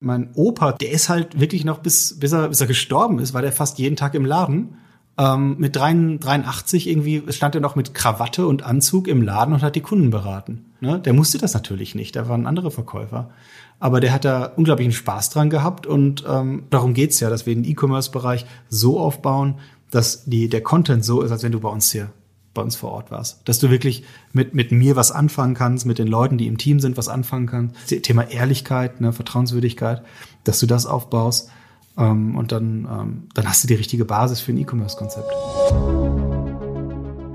Mein Opa, der ist halt wirklich noch bis, bis er, bis er gestorben ist, war der fast jeden Tag im Laden. Ähm, mit 83 irgendwie stand er noch mit Krawatte und Anzug im Laden und hat die Kunden beraten. Ne? Der musste das natürlich nicht, da waren andere Verkäufer. Aber der hat da unglaublichen Spaß dran gehabt und ähm, darum geht's ja, dass wir den E-Commerce-Bereich so aufbauen, dass die, der Content so ist, als wenn du bei uns hier bei uns vor Ort warst. Dass du wirklich mit, mit mir was anfangen kannst, mit den Leuten, die im Team sind, was anfangen kannst. Thema Ehrlichkeit, ne, Vertrauenswürdigkeit, dass du das aufbaust. Ähm, und dann, ähm, dann hast du die richtige Basis für ein E-Commerce-Konzept.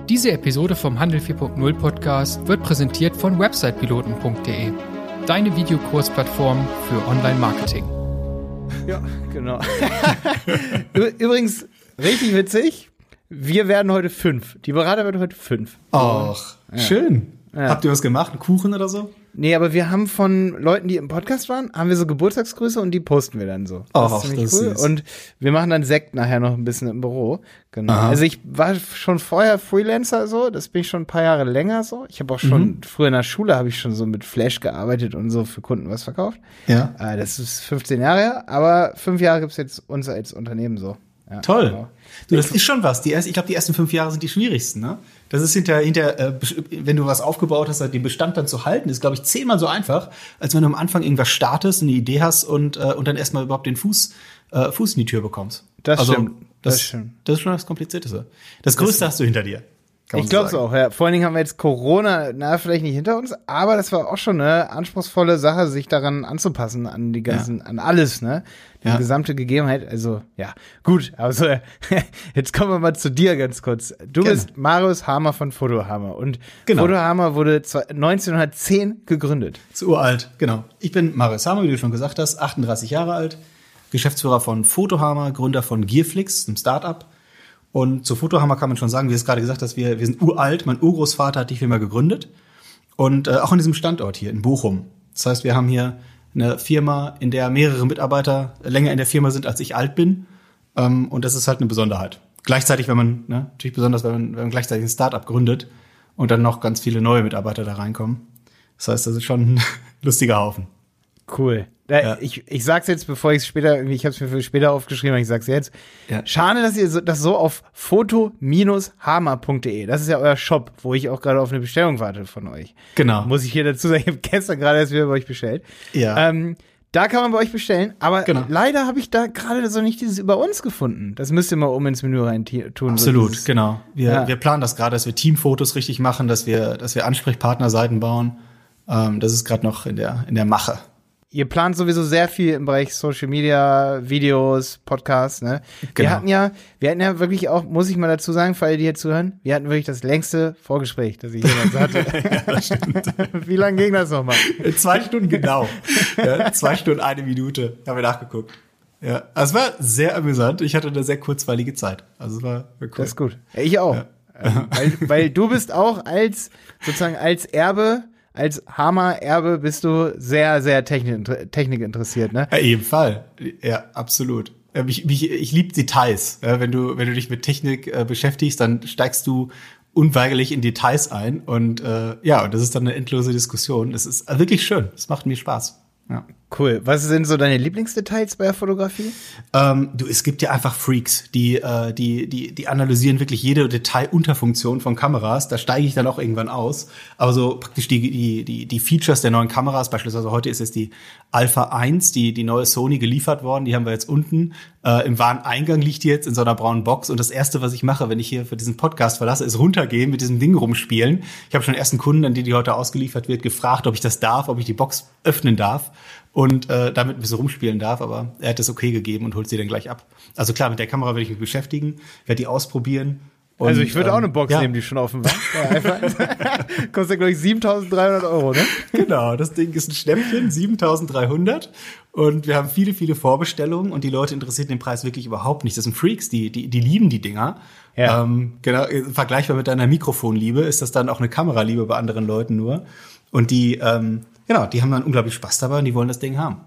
Diese Episode vom Handel 4.0 Podcast wird präsentiert von websitepiloten.de, deine Videokursplattform für Online-Marketing. Ja, genau. Übrigens, richtig witzig. Wir werden heute fünf. Die Berater werden heute fünf. Ach, ja. schön. Ja. Habt ihr was gemacht? Einen Kuchen oder so? Nee, aber wir haben von Leuten, die im Podcast waren, haben wir so Geburtstagsgrüße und die posten wir dann so. Das Ach, ist ziemlich das cool. Ist und wir machen dann Sekt nachher noch ein bisschen im Büro. Genau. Aha. Also ich war schon vorher Freelancer so, das bin ich schon ein paar Jahre länger so. Ich habe auch schon mhm. früher in der Schule habe ich schon so mit Flash gearbeitet und so für Kunden was verkauft. Ja. Äh, das ist 15 Jahre her, aber fünf Jahre gibt's jetzt uns als Unternehmen so. Ja, Toll. Genau. Du, das ist schon was. Die erst, ich glaube, die ersten fünf Jahre sind die schwierigsten. Ne? Das ist hinter, hinter äh, wenn du was aufgebaut hast, den Bestand dann zu halten, ist, glaube ich, zehnmal so einfach, als wenn du am Anfang irgendwas startest, eine Idee hast und, äh, und dann erstmal überhaupt den Fuß, äh, Fuß in die Tür bekommst. Das also, stimmt. Das, das, stimmt. das ist schon das Komplizierteste. Das Größte das hast du hinter dir. Ich glaube es auch, ja. Vor allen Dingen haben wir jetzt Corona, na, vielleicht nicht hinter uns, aber das war auch schon eine anspruchsvolle Sache, sich daran anzupassen, an die ganzen, ja. an alles, ne? Die ja. gesamte Gegebenheit. Also, ja, gut. Also, jetzt kommen wir mal zu dir ganz kurz. Du Gerne. bist Marius Hamer von Fotohammer und genau. Fotohammer wurde 1910 gegründet. Zu uralt, genau. Ich bin Marius Hamer, wie du schon gesagt hast, 38 Jahre alt, Geschäftsführer von Fotohammer, Gründer von Gearflix, einem Startup und zu Fotohammer kann man schon sagen, wie es gerade gesagt hast, wir, wir sind uralt. Mein Urgroßvater hat die Firma gegründet. Und äh, auch an diesem Standort hier in Bochum. Das heißt, wir haben hier eine Firma, in der mehrere Mitarbeiter länger in der Firma sind, als ich alt bin. Ähm, und das ist halt eine Besonderheit. Gleichzeitig, wenn man, ne, natürlich besonders, wenn man, wenn man gleichzeitig ein Startup gründet und dann noch ganz viele neue Mitarbeiter da reinkommen. Das heißt, das ist schon ein lustiger Haufen. Cool. Da, ja. ich, ich sag's jetzt, bevor ich es später, ich habe es mir für später aufgeschrieben, aber ich sag's jetzt. Ja. Schade, dass ihr das so auf foto-hammer.de, das ist ja euer Shop, wo ich auch gerade auf eine Bestellung warte von euch. Genau. Muss ich hier dazu sagen, ich habe gestern gerade erst wieder bei euch bestellt. Ja. Ähm, da kann man bei euch bestellen, aber genau. leider habe ich da gerade so nicht dieses über uns gefunden. Das müsst ihr mal um ins Menü rein tun. Absolut, so genau. Wir, ja. wir planen das gerade, dass wir Teamfotos richtig machen, dass wir, dass wir Ansprechpartnerseiten bauen. Ähm, das ist gerade noch in der, in der Mache ihr plant sowieso sehr viel im Bereich Social Media, Videos, Podcasts, ne? Genau. Wir hatten ja, wir hatten ja wirklich auch, muss ich mal dazu sagen, für alle, die hier zuhören, wir hatten wirklich das längste Vorgespräch, das ich jemals hatte. ja, das stimmt. Wie lange ging das nochmal? Zwei Stunden genau. Ja, zwei Stunden, eine Minute. Haben wir nachgeguckt. Ja, also es war sehr amüsant. Ich hatte eine sehr kurzweilige Zeit. Also es war, war cool. Das ist gut. Ich auch. Ja. Ähm, weil, weil du bist auch als, sozusagen als Erbe als Hammer-Erbe bist du sehr, sehr Technik, Technik interessiert, ne? Ja, eben Fall. Ja, absolut. Ich, ich, ich liebe Details. Ja, wenn du, wenn du dich mit Technik äh, beschäftigst, dann steigst du unweigerlich in Details ein und äh, ja, das ist dann eine endlose Diskussion. Das ist wirklich schön. Es macht mir Spaß. Ja. Cool. Was sind so deine Lieblingsdetails bei der Fotografie? Ähm, du, es gibt ja einfach Freaks, die, äh, die, die, die analysieren wirklich jede Detailunterfunktion von Kameras. Da steige ich dann auch irgendwann aus. Aber so praktisch die, die, die, die Features der neuen Kameras, beispielsweise heute ist es die Alpha 1, die, die neue Sony geliefert worden, die haben wir jetzt unten. Äh, Im Wareneingang liegt die jetzt in so einer braunen Box. Und das erste, was ich mache, wenn ich hier für diesen Podcast verlasse, ist runtergehen, mit diesem Ding rumspielen. Ich habe schon ersten Kunden, an die die heute ausgeliefert wird, gefragt, ob ich das darf, ob ich die Box öffnen darf und äh, damit ein bisschen rumspielen darf, aber er hat das okay gegeben und holt sie dann gleich ab. Also klar, mit der Kamera werde ich mich beschäftigen, werde die ausprobieren. Und, also ich würde ähm, auch eine Box ja. nehmen, die schon offen war. Kostet, glaube ich, 7.300 Euro, ne? Genau, das Ding ist ein Schnäppchen, 7.300. Und wir haben viele, viele Vorbestellungen und die Leute interessieren den Preis wirklich überhaupt nicht. Das sind Freaks, die, die, die lieben die Dinger. Ja. Ähm, genau, vergleichbar mit deiner Mikrofonliebe ist das dann auch eine Kameraliebe bei anderen Leuten nur. Und die, ähm, genau, die haben dann unglaublich Spaß dabei und die wollen das Ding haben.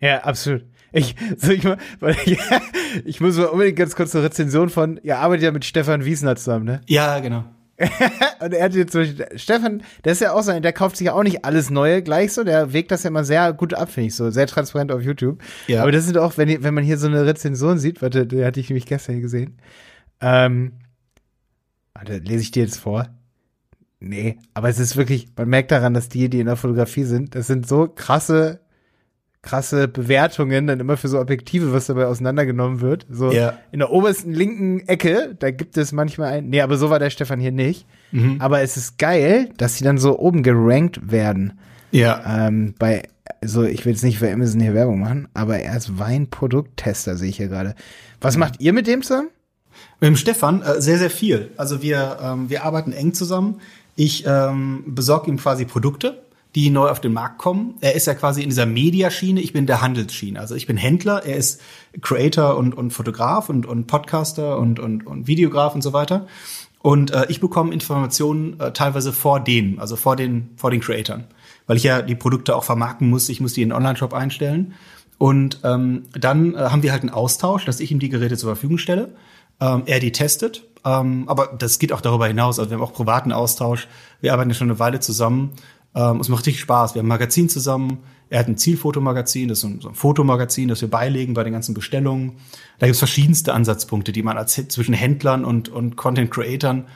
Ja, absolut. Ich, soll ich mal, weil ich, ich muss mal unbedingt ganz kurz eine Rezension von, ihr arbeitet ja mit Stefan Wiesner zusammen, ne? Ja, genau. und er hat jetzt zum Beispiel, Stefan, der ist ja auch so, der kauft sich ja auch nicht alles Neue gleich so, der wägt das ja immer sehr gut ab, finde ich so, sehr transparent auf YouTube. Ja. Aber das sind auch, wenn, wenn man hier so eine Rezension sieht, warte, die hatte ich nämlich gestern hier gesehen. Ähm, warte, lese ich dir jetzt vor? Nee, aber es ist wirklich, man merkt daran, dass die, die in der Fotografie sind, das sind so krasse krasse Bewertungen dann immer für so Objektive, was dabei auseinandergenommen wird. So ja. in der obersten linken Ecke, da gibt es manchmal ein. Nee, aber so war der Stefan hier nicht. Mhm. Aber es ist geil, dass sie dann so oben gerankt werden. Ja. Ähm, bei, also ich will jetzt nicht für Amazon hier Werbung machen, aber er ist Weinprodukttester, sehe ich hier gerade. Was mhm. macht ihr mit dem zusammen? Mit dem Stefan äh, sehr, sehr viel. Also wir, ähm, wir arbeiten eng zusammen. Ich ähm, besorge ihm quasi Produkte die neu auf den Markt kommen. Er ist ja quasi in dieser Mediaschiene, ich bin der Handelsschiene. Also ich bin Händler, er ist Creator und, und Fotograf und, und Podcaster und, und, und Videograf und so weiter. Und äh, ich bekomme Informationen äh, teilweise vor denen, also vor den, vor den Creatoren. Weil ich ja die Produkte auch vermarkten muss, ich muss die in den Online-Shop einstellen. Und ähm, dann äh, haben wir halt einen Austausch, dass ich ihm die Geräte zur Verfügung stelle, ähm, er die testet. Ähm, aber das geht auch darüber hinaus. Also wir haben auch privaten Austausch. Wir arbeiten ja schon eine Weile zusammen ähm, es macht richtig Spaß. Wir haben ein Magazin zusammen. Er hat ein Zielfotomagazin, das ist ein, so ein Fotomagazin, das wir beilegen bei den ganzen Bestellungen. Da gibt es verschiedenste Ansatzpunkte, die man als zwischen Händlern und, und Content Creatern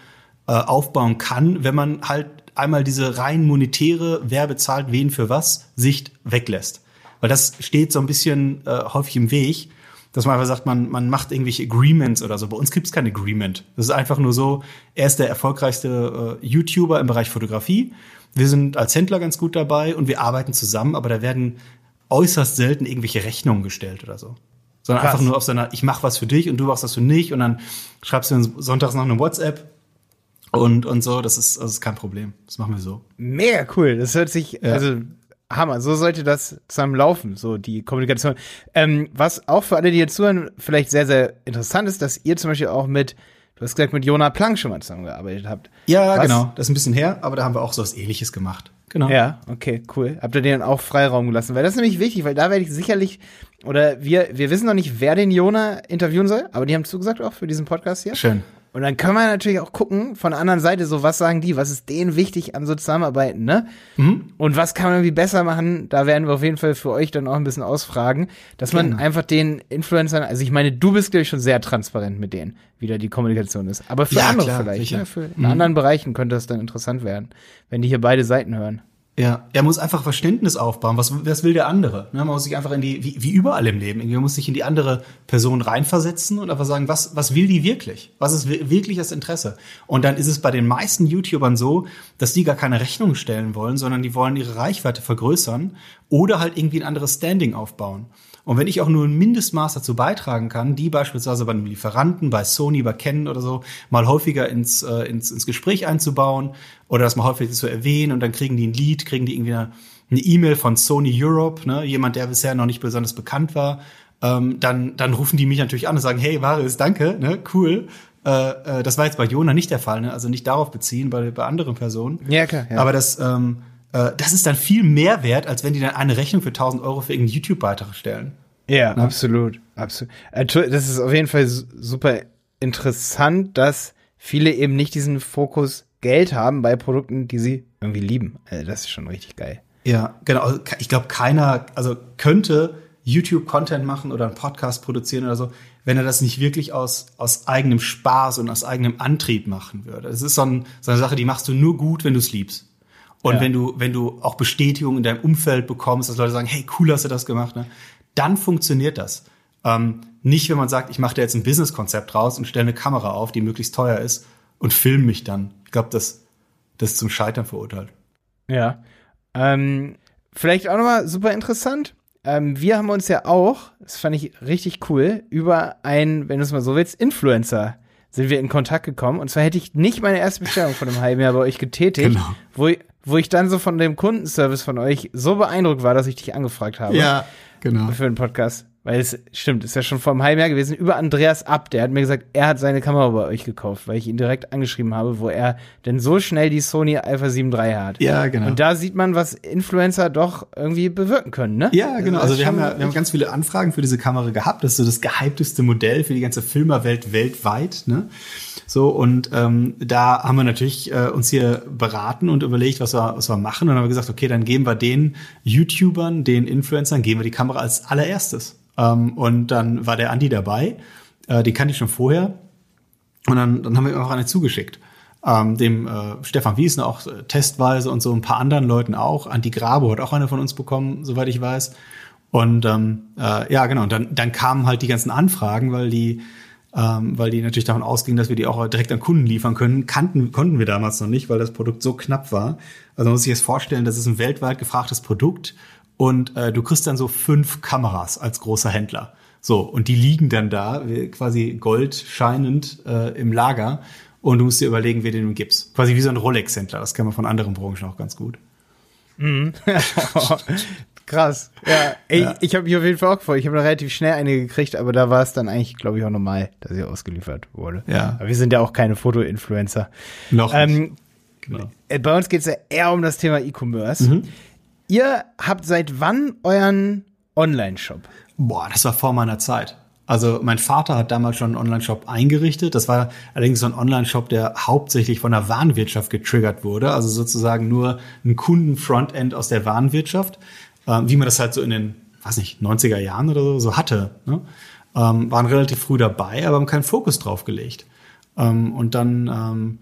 äh, aufbauen kann, wenn man halt einmal diese rein monetäre, wer bezahlt wen für was, Sicht weglässt. Weil das steht so ein bisschen äh, häufig im Weg, dass man einfach sagt, man, man macht irgendwelche Agreements oder so. Bei uns gibt's kein Agreement. Das ist einfach nur so, er ist der erfolgreichste äh, YouTuber im Bereich Fotografie wir sind als Händler ganz gut dabei und wir arbeiten zusammen, aber da werden äußerst selten irgendwelche Rechnungen gestellt oder so. Sondern Krass. einfach nur auf seiner, ich mach was für dich und du machst was für mich und dann schreibst du sonntags noch eine WhatsApp und, und so. Das ist, das ist kein Problem. Das machen wir so. Mega cool. Das hört sich, ja. also Hammer. So sollte das zusammen laufen, so die Kommunikation. Ähm, was auch für alle, die jetzt zuhören, vielleicht sehr, sehr interessant ist, dass ihr zum Beispiel auch mit Du hast gesagt, mit Jonah Planck schon mal zusammengearbeitet habt. Ja, Was? genau. Das ist ein bisschen her, aber da haben wir auch so was ähnliches gemacht. Genau. Ja, okay, cool. Habt ihr den auch Freiraum gelassen? Weil das ist nämlich wichtig, weil da werde ich sicherlich, oder wir, wir wissen noch nicht, wer den Jonah interviewen soll, aber die haben zugesagt auch für diesen Podcast hier. Schön. Und dann können wir natürlich auch gucken, von der anderen Seite, so was sagen die, was ist denen wichtig an so Zusammenarbeiten, ne? Mhm. Und was kann man irgendwie besser machen? Da werden wir auf jeden Fall für euch dann auch ein bisschen ausfragen, dass man genau. einfach den Influencern, also ich meine, du bist, glaube ich, schon sehr transparent mit denen, wie da die Kommunikation ist. Aber für ja, andere klar, vielleicht, ne? für in mhm. anderen Bereichen könnte das dann interessant werden, wenn die hier beide Seiten hören. Ja, er muss einfach Verständnis aufbauen. Was, was will der andere? Ne, man muss sich einfach in die, wie, wie überall im Leben, man muss sich in die andere Person reinversetzen und einfach sagen, was, was will die wirklich? Was ist wirklich das Interesse? Und dann ist es bei den meisten YouTubern so, dass die gar keine Rechnung stellen wollen, sondern die wollen ihre Reichweite vergrößern oder halt irgendwie ein anderes Standing aufbauen. Und wenn ich auch nur ein Mindestmaß dazu beitragen kann, die beispielsweise bei einem Lieferanten, bei Sony, bei Canon oder so, mal häufiger ins, äh, ins, ins Gespräch einzubauen oder das mal häufiger zu erwähnen und dann kriegen die ein Lied, kriegen die irgendwie eine E-Mail von Sony Europe, ne, jemand, der bisher noch nicht besonders bekannt war, ähm, dann, dann rufen die mich natürlich an und sagen, hey, Varis, danke, ne, cool. Äh, äh, das war jetzt bei Jona nicht der Fall, ne? also nicht darauf beziehen, bei, bei anderen Personen. Ja, klar. Ja. Aber das, ähm, äh, das ist dann viel mehr wert, als wenn die dann eine Rechnung für 1000 Euro für irgendeinen YouTube-Beitrag stellen. Ja, Na? absolut, absolut. Äh, das ist auf jeden Fall super interessant, dass viele eben nicht diesen Fokus Geld haben bei Produkten, die sie irgendwie lieben. Also das ist schon richtig geil. Ja, genau. Also ich glaube, keiner, also könnte YouTube-Content machen oder einen Podcast produzieren oder so, wenn er das nicht wirklich aus, aus eigenem Spaß und aus eigenem Antrieb machen würde. Es ist so, ein, so eine Sache, die machst du nur gut, wenn du es liebst. Und ja. wenn du, wenn du auch Bestätigung in deinem Umfeld bekommst, dass Leute sagen, hey, cool hast du das gemacht, ne? dann funktioniert das. Ähm, nicht, wenn man sagt, ich mache da jetzt ein Businesskonzept raus und stelle eine Kamera auf, die möglichst teuer ist und film mich dann. Ich glaube, das, das ist zum Scheitern verurteilt. Ja. Ähm, vielleicht auch nochmal super interessant. Ähm, wir haben uns ja auch, das fand ich richtig cool, über einen, wenn du es mal so willst, Influencer sind wir in Kontakt gekommen. Und zwar hätte ich nicht meine erste Bestellung von einem halben Jahr bei euch getätigt, genau. wo, wo ich dann so von dem Kundenservice von euch so beeindruckt war, dass ich dich angefragt habe. Ja, genau. Für den Podcast. Weil es stimmt, ist ja schon vor einem halben Jahr gewesen, über Andreas Ab, der hat mir gesagt, er hat seine Kamera bei euch gekauft, weil ich ihn direkt angeschrieben habe, wo er denn so schnell die Sony Alpha 7 III hat. Ja, genau. Und da sieht man, was Influencer doch irgendwie bewirken können, ne? Ja, genau. Also wir haben ja wir haben ganz viele Anfragen für diese Kamera gehabt. Das ist so das gehypteste Modell für die ganze Filmerwelt weltweit, ne? So, und ähm, da haben wir natürlich äh, uns hier beraten und überlegt, was wir, was wir machen. Und dann haben wir gesagt, okay, dann geben wir den YouTubern, den Influencern, geben wir die Kamera als allererstes. Ähm, und dann war der Andi dabei, äh, den kannte ich schon vorher. Und dann, dann haben wir ihm auch eine zugeschickt. Ähm, dem äh, Stefan Wiesner auch äh, testweise und so ein paar anderen Leuten auch. Andi Grabo hat auch eine von uns bekommen, soweit ich weiß. Und ähm, äh, ja, genau, und dann, dann kamen halt die ganzen Anfragen, weil die, ähm, weil die natürlich davon ausgingen, dass wir die auch direkt an Kunden liefern können. Kannten, konnten wir damals noch nicht, weil das Produkt so knapp war. Also man muss sich jetzt vorstellen, das ist ein weltweit gefragtes Produkt und äh, du kriegst dann so fünf Kameras als großer Händler. So, und die liegen dann da, quasi goldscheinend äh, im Lager. Und du musst dir überlegen, wer den gibst. Quasi wie so ein Rolex-Händler. Das kennen wir von anderen Branchen auch ganz gut. Mhm. Krass. Ja, ey, ja. ich habe mich auf jeden Fall auch gefreut. Ich habe relativ schnell eine gekriegt, aber da war es dann eigentlich, glaube ich, auch normal, dass sie ausgeliefert wurde. Ja. Aber wir sind ja auch keine Foto-Influencer. Noch ähm, genau. Äh, bei uns geht es ja eher um das Thema E-Commerce. Mhm. Ihr habt seit wann euren Online-Shop? Boah, das war vor meiner Zeit. Also mein Vater hat damals schon einen Online-Shop eingerichtet. Das war allerdings so ein Online-Shop, der hauptsächlich von der Warenwirtschaft getriggert wurde. Also sozusagen nur ein Kunden-Frontend aus der Warenwirtschaft, äh, wie man das halt so in den, weiß nicht, 90er Jahren oder so, so hatte. Ne? Ähm, waren relativ früh dabei, aber haben keinen Fokus drauf gelegt. Ähm, und dann ähm,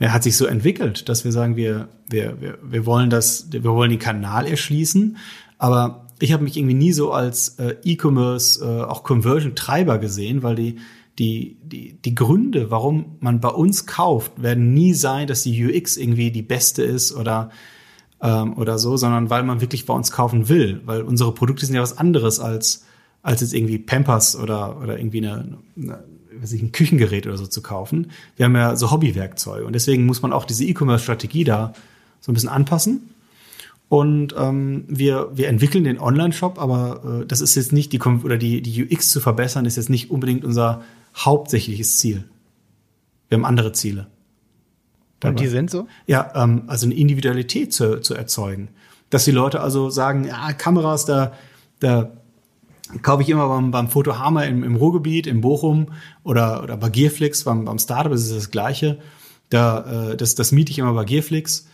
ja, hat sich so entwickelt, dass wir sagen, wir, wir, wir, wir wollen das, wir wollen den Kanal erschließen, aber ich habe mich irgendwie nie so als äh, E-Commerce, äh, auch Conversion-Treiber gesehen, weil die, die, die, die Gründe, warum man bei uns kauft, werden nie sein, dass die UX irgendwie die beste ist oder, ähm, oder so, sondern weil man wirklich bei uns kaufen will, weil unsere Produkte sind ja was anderes als, als jetzt irgendwie Pampers oder, oder irgendwie eine, eine weiß ich, ein Küchengerät oder so zu kaufen. Wir haben ja so Hobbywerkzeuge und deswegen muss man auch diese E-Commerce-Strategie da so ein bisschen anpassen. Und ähm, wir, wir entwickeln den Online-Shop, aber äh, das ist jetzt nicht die oder die, die UX zu verbessern, ist jetzt nicht unbedingt unser hauptsächliches Ziel. Wir haben andere Ziele. Dabei. Und die sind so? Ja, ähm, also eine Individualität zu, zu erzeugen. Dass die Leute also sagen, ja, Kameras, da, da kaufe ich immer beim, beim Fotohammer im, im Ruhrgebiet, in Bochum oder, oder bei Gearflix, beim, beim Startup ist es das Gleiche. Da, äh, das, das miete ich immer bei Gearflix.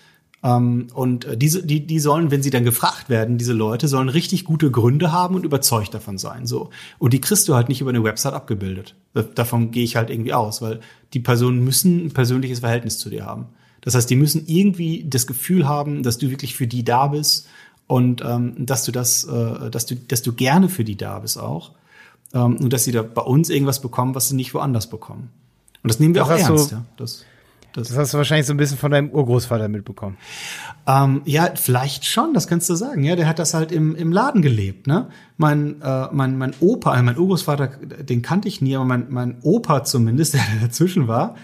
Ähm, und äh, diese, die, die sollen, wenn sie dann gefragt werden, diese Leute sollen richtig gute Gründe haben und überzeugt davon sein. So. Und die kriegst du halt nicht über eine Website abgebildet. Davon gehe ich halt irgendwie aus, weil die Personen müssen ein persönliches Verhältnis zu dir haben. Das heißt, die müssen irgendwie das Gefühl haben, dass du wirklich für die da bist und ähm, dass du das, äh, dass du, dass du gerne für die da bist auch ähm, und dass sie da bei uns irgendwas bekommen, was sie nicht woanders bekommen. Und das nehmen wir das auch ernst. Du, ja. das, das, das, hast du wahrscheinlich so ein bisschen von deinem Urgroßvater mitbekommen. Ähm, ja, vielleicht schon, das kannst du sagen. Ja, der hat das halt im, im Laden gelebt. Ne? Mein, äh, mein, mein Opa, äh, mein Urgroßvater, den kannte ich nie, aber mein, mein Opa zumindest, der dazwischen war,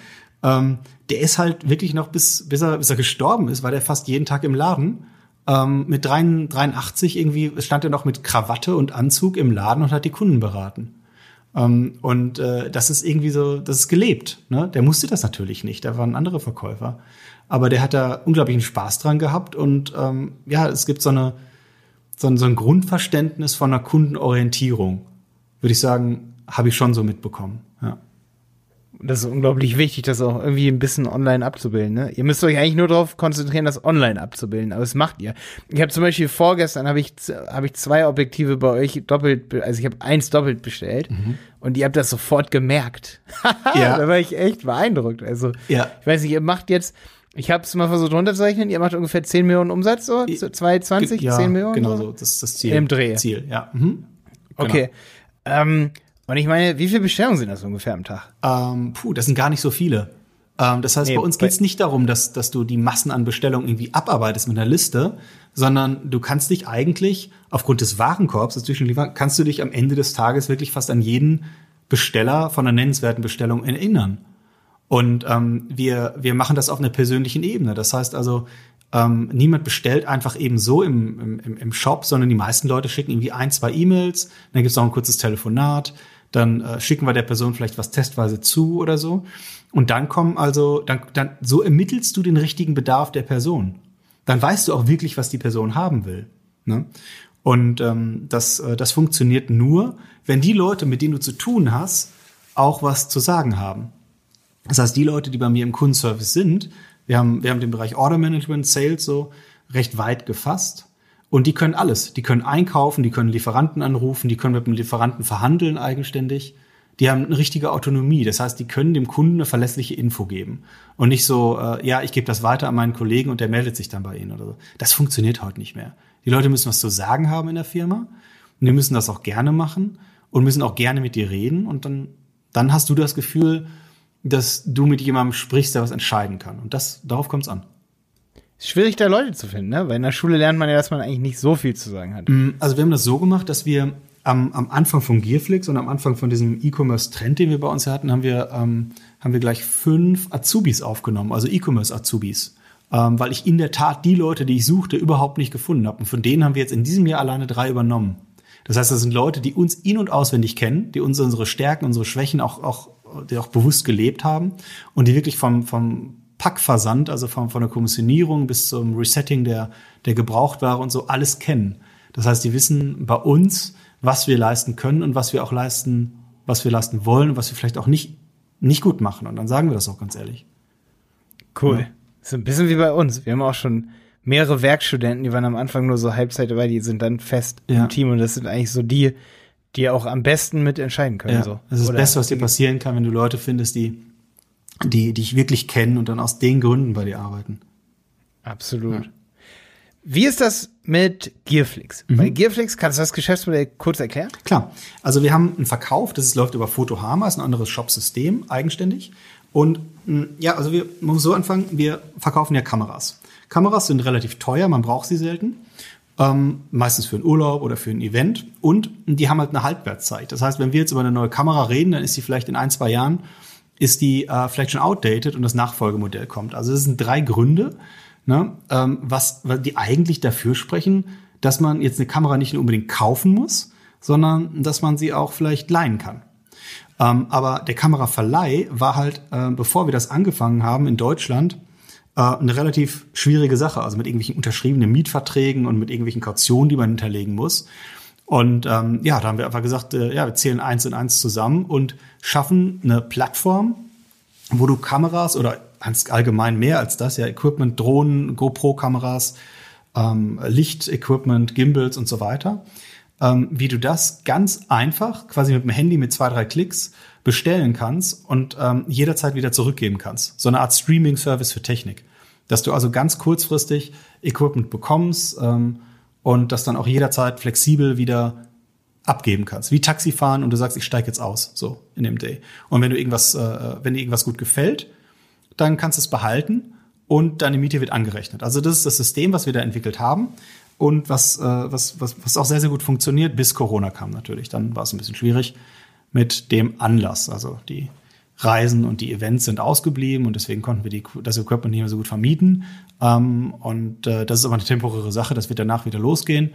ähm, der ist halt wirklich noch bis, bis, er, bis er gestorben ist, war der fast jeden Tag im Laden ähm, mit 83 irgendwie stand er noch mit Krawatte und Anzug im Laden und hat die Kunden beraten. Ähm, und äh, das ist irgendwie so, das ist gelebt. Ne? Der musste das natürlich nicht, da waren andere Verkäufer. Aber der hat da unglaublichen Spaß dran gehabt und ähm, ja, es gibt so eine so ein, so ein Grundverständnis von einer Kundenorientierung, würde ich sagen, habe ich schon so mitbekommen. Das ist unglaublich wichtig, das auch irgendwie ein bisschen online abzubilden. Ne? Ihr müsst euch eigentlich nur darauf konzentrieren, das online abzubilden, aber das macht ihr. Ich habe zum Beispiel vorgestern habe ich habe ich zwei Objektive bei euch doppelt, also ich habe eins doppelt bestellt mhm. und ihr habt das sofort gemerkt. ja. Da war ich echt beeindruckt. Also ja. ich weiß nicht, ihr macht jetzt ich habe es mal versucht runterzurechnen. Ihr macht ungefähr 10 Millionen Umsatz, so 220, ja, 10 Millionen. Genau so, das ist das Ziel. Im Dreh. Ziel, ja. Mhm. Genau. Okay. Ähm, und ich meine, wie viele Bestellungen sind das ungefähr am Tag? Ähm, puh, das sind gar nicht so viele. Ähm, das heißt, nee, bei uns geht es nicht darum, dass, dass du die Massen an Bestellungen irgendwie abarbeitest mit einer Liste, sondern du kannst dich eigentlich aufgrund des Warenkorbs, das Zwischenliefern, kannst du dich am Ende des Tages wirklich fast an jeden Besteller von einer nennenswerten Bestellung erinnern. Und ähm, wir, wir machen das auf einer persönlichen Ebene. Das heißt also, Ähm, niemand bestellt einfach eben so im, im, im Shop, sondern die meisten Leute schicken irgendwie ein, zwei E-Mails, dann gibt's noch ein kurzes Telefonat, dann äh, schicken wir der Person vielleicht was testweise zu oder so. Und dann kommen also, dann, dann so ermittelst du den richtigen Bedarf der Person. Dann weißt du auch wirklich, was die Person haben will. Ne? Und ähm, das, äh, das funktioniert nur, wenn die Leute, mit denen du zu tun hast, auch was zu sagen haben. Das heißt, die Leute, die bei mir im Kundenservice sind, wir haben, wir haben den Bereich Order Management, Sales so recht weit gefasst. Und die können alles. Die können einkaufen, die können Lieferanten anrufen, die können mit dem Lieferanten verhandeln eigenständig. Die haben eine richtige Autonomie. Das heißt, die können dem Kunden eine verlässliche Info geben. Und nicht so, äh, ja, ich gebe das weiter an meinen Kollegen und der meldet sich dann bei Ihnen oder so. Das funktioniert heute nicht mehr. Die Leute müssen was zu sagen haben in der Firma. Und die müssen das auch gerne machen und müssen auch gerne mit dir reden. Und dann, dann hast du das Gefühl, dass du mit jemandem sprichst, der was entscheiden kann. Und das, darauf kommt es an. Schwierig, da Leute zu finden, ne? Weil in der Schule lernt man ja, dass man eigentlich nicht so viel zu sagen hat. Mm, also wir haben das so gemacht, dass wir am, am Anfang von Gearflix und am Anfang von diesem E-Commerce-Trend, den wir bei uns hatten, haben wir, ähm, haben wir gleich fünf Azubis aufgenommen, also E-Commerce-Azubis. Ähm, weil ich in der Tat die Leute, die ich suchte, überhaupt nicht gefunden habe. Und von denen haben wir jetzt in diesem Jahr alleine drei übernommen. Das heißt, das sind Leute, die uns in- und auswendig kennen, die uns unsere Stärken, unsere Schwächen auch, auch die auch bewusst gelebt haben und die wirklich vom, vom Packversand, also von, von der Kommissionierung bis zum Resetting der, der Gebrauchtware und so alles kennen. Das heißt, die wissen bei uns, was wir leisten können und was wir auch leisten, was wir leisten wollen und was wir vielleicht auch nicht, nicht gut machen. Und dann sagen wir das auch ganz ehrlich. Cool. Ja. Ist ein bisschen wie bei uns. Wir haben auch schon mehrere Werkstudenten, die waren am Anfang nur so Halbzeit dabei, die sind dann fest ja. im Team und das sind eigentlich so die, die auch am besten mitentscheiden können. Ja, so. Das ist das Beste, was dir passieren kann, wenn du Leute findest, die, die dich wirklich kennen und dann aus den Gründen bei dir arbeiten. Absolut. Ja. Wie ist das mit Gearflix? Mhm. Bei Gearflix kannst du das Geschäftsmodell kurz erklären? Klar. Also wir haben einen Verkauf, das läuft über Photohama, ist ein anderes Shop-System, eigenständig. Und hm, ja, also wir man muss so anfangen, wir verkaufen ja Kameras. Kameras sind relativ teuer, man braucht sie selten ähm, meistens für einen Urlaub oder für ein Event. Und die haben halt eine Halbwertszeit. Das heißt, wenn wir jetzt über eine neue Kamera reden, dann ist die vielleicht in ein, zwei Jahren, ist die äh, vielleicht schon outdated und das Nachfolgemodell kommt. Also das sind drei Gründe, ne, ähm, was, die eigentlich dafür sprechen, dass man jetzt eine Kamera nicht nur unbedingt kaufen muss, sondern dass man sie auch vielleicht leihen kann. Ähm, aber der Kameraverleih war halt, äh, bevor wir das angefangen haben in Deutschland, äh, eine relativ schwierige Sache, also mit irgendwelchen unterschriebenen Mietverträgen und mit irgendwelchen Kautionen, die man hinterlegen muss. Und ähm, ja, da haben wir einfach gesagt, äh, ja, wir zählen eins und eins zusammen und schaffen eine Plattform, wo du Kameras oder allgemein mehr als das, ja, Equipment, Drohnen, GoPro-Kameras, ähm, Lichtequipment, Gimbals und so weiter, ähm, wie du das ganz einfach, quasi mit dem Handy mit zwei, drei Klicks bestellen kannst und ähm, jederzeit wieder zurückgeben kannst. So eine Art Streaming-Service für Technik. Dass du also ganz kurzfristig Equipment bekommst ähm, und das dann auch jederzeit flexibel wieder abgeben kannst. Wie Taxifahren und du sagst, ich steige jetzt aus, so in dem Day. Und wenn du irgendwas, äh, wenn dir irgendwas gut gefällt, dann kannst du es behalten und deine Miete wird angerechnet. Also das ist das System, was wir da entwickelt haben und was, äh, was, was, was auch sehr, sehr gut funktioniert, bis Corona kam natürlich. Dann war es ein bisschen schwierig mit dem Anlass. Also die Reisen und die Events sind ausgeblieben und deswegen konnten wir die, das Equipment nicht mehr so gut vermieten. Ähm, und äh, das ist aber eine temporäre Sache, das wird danach wieder losgehen.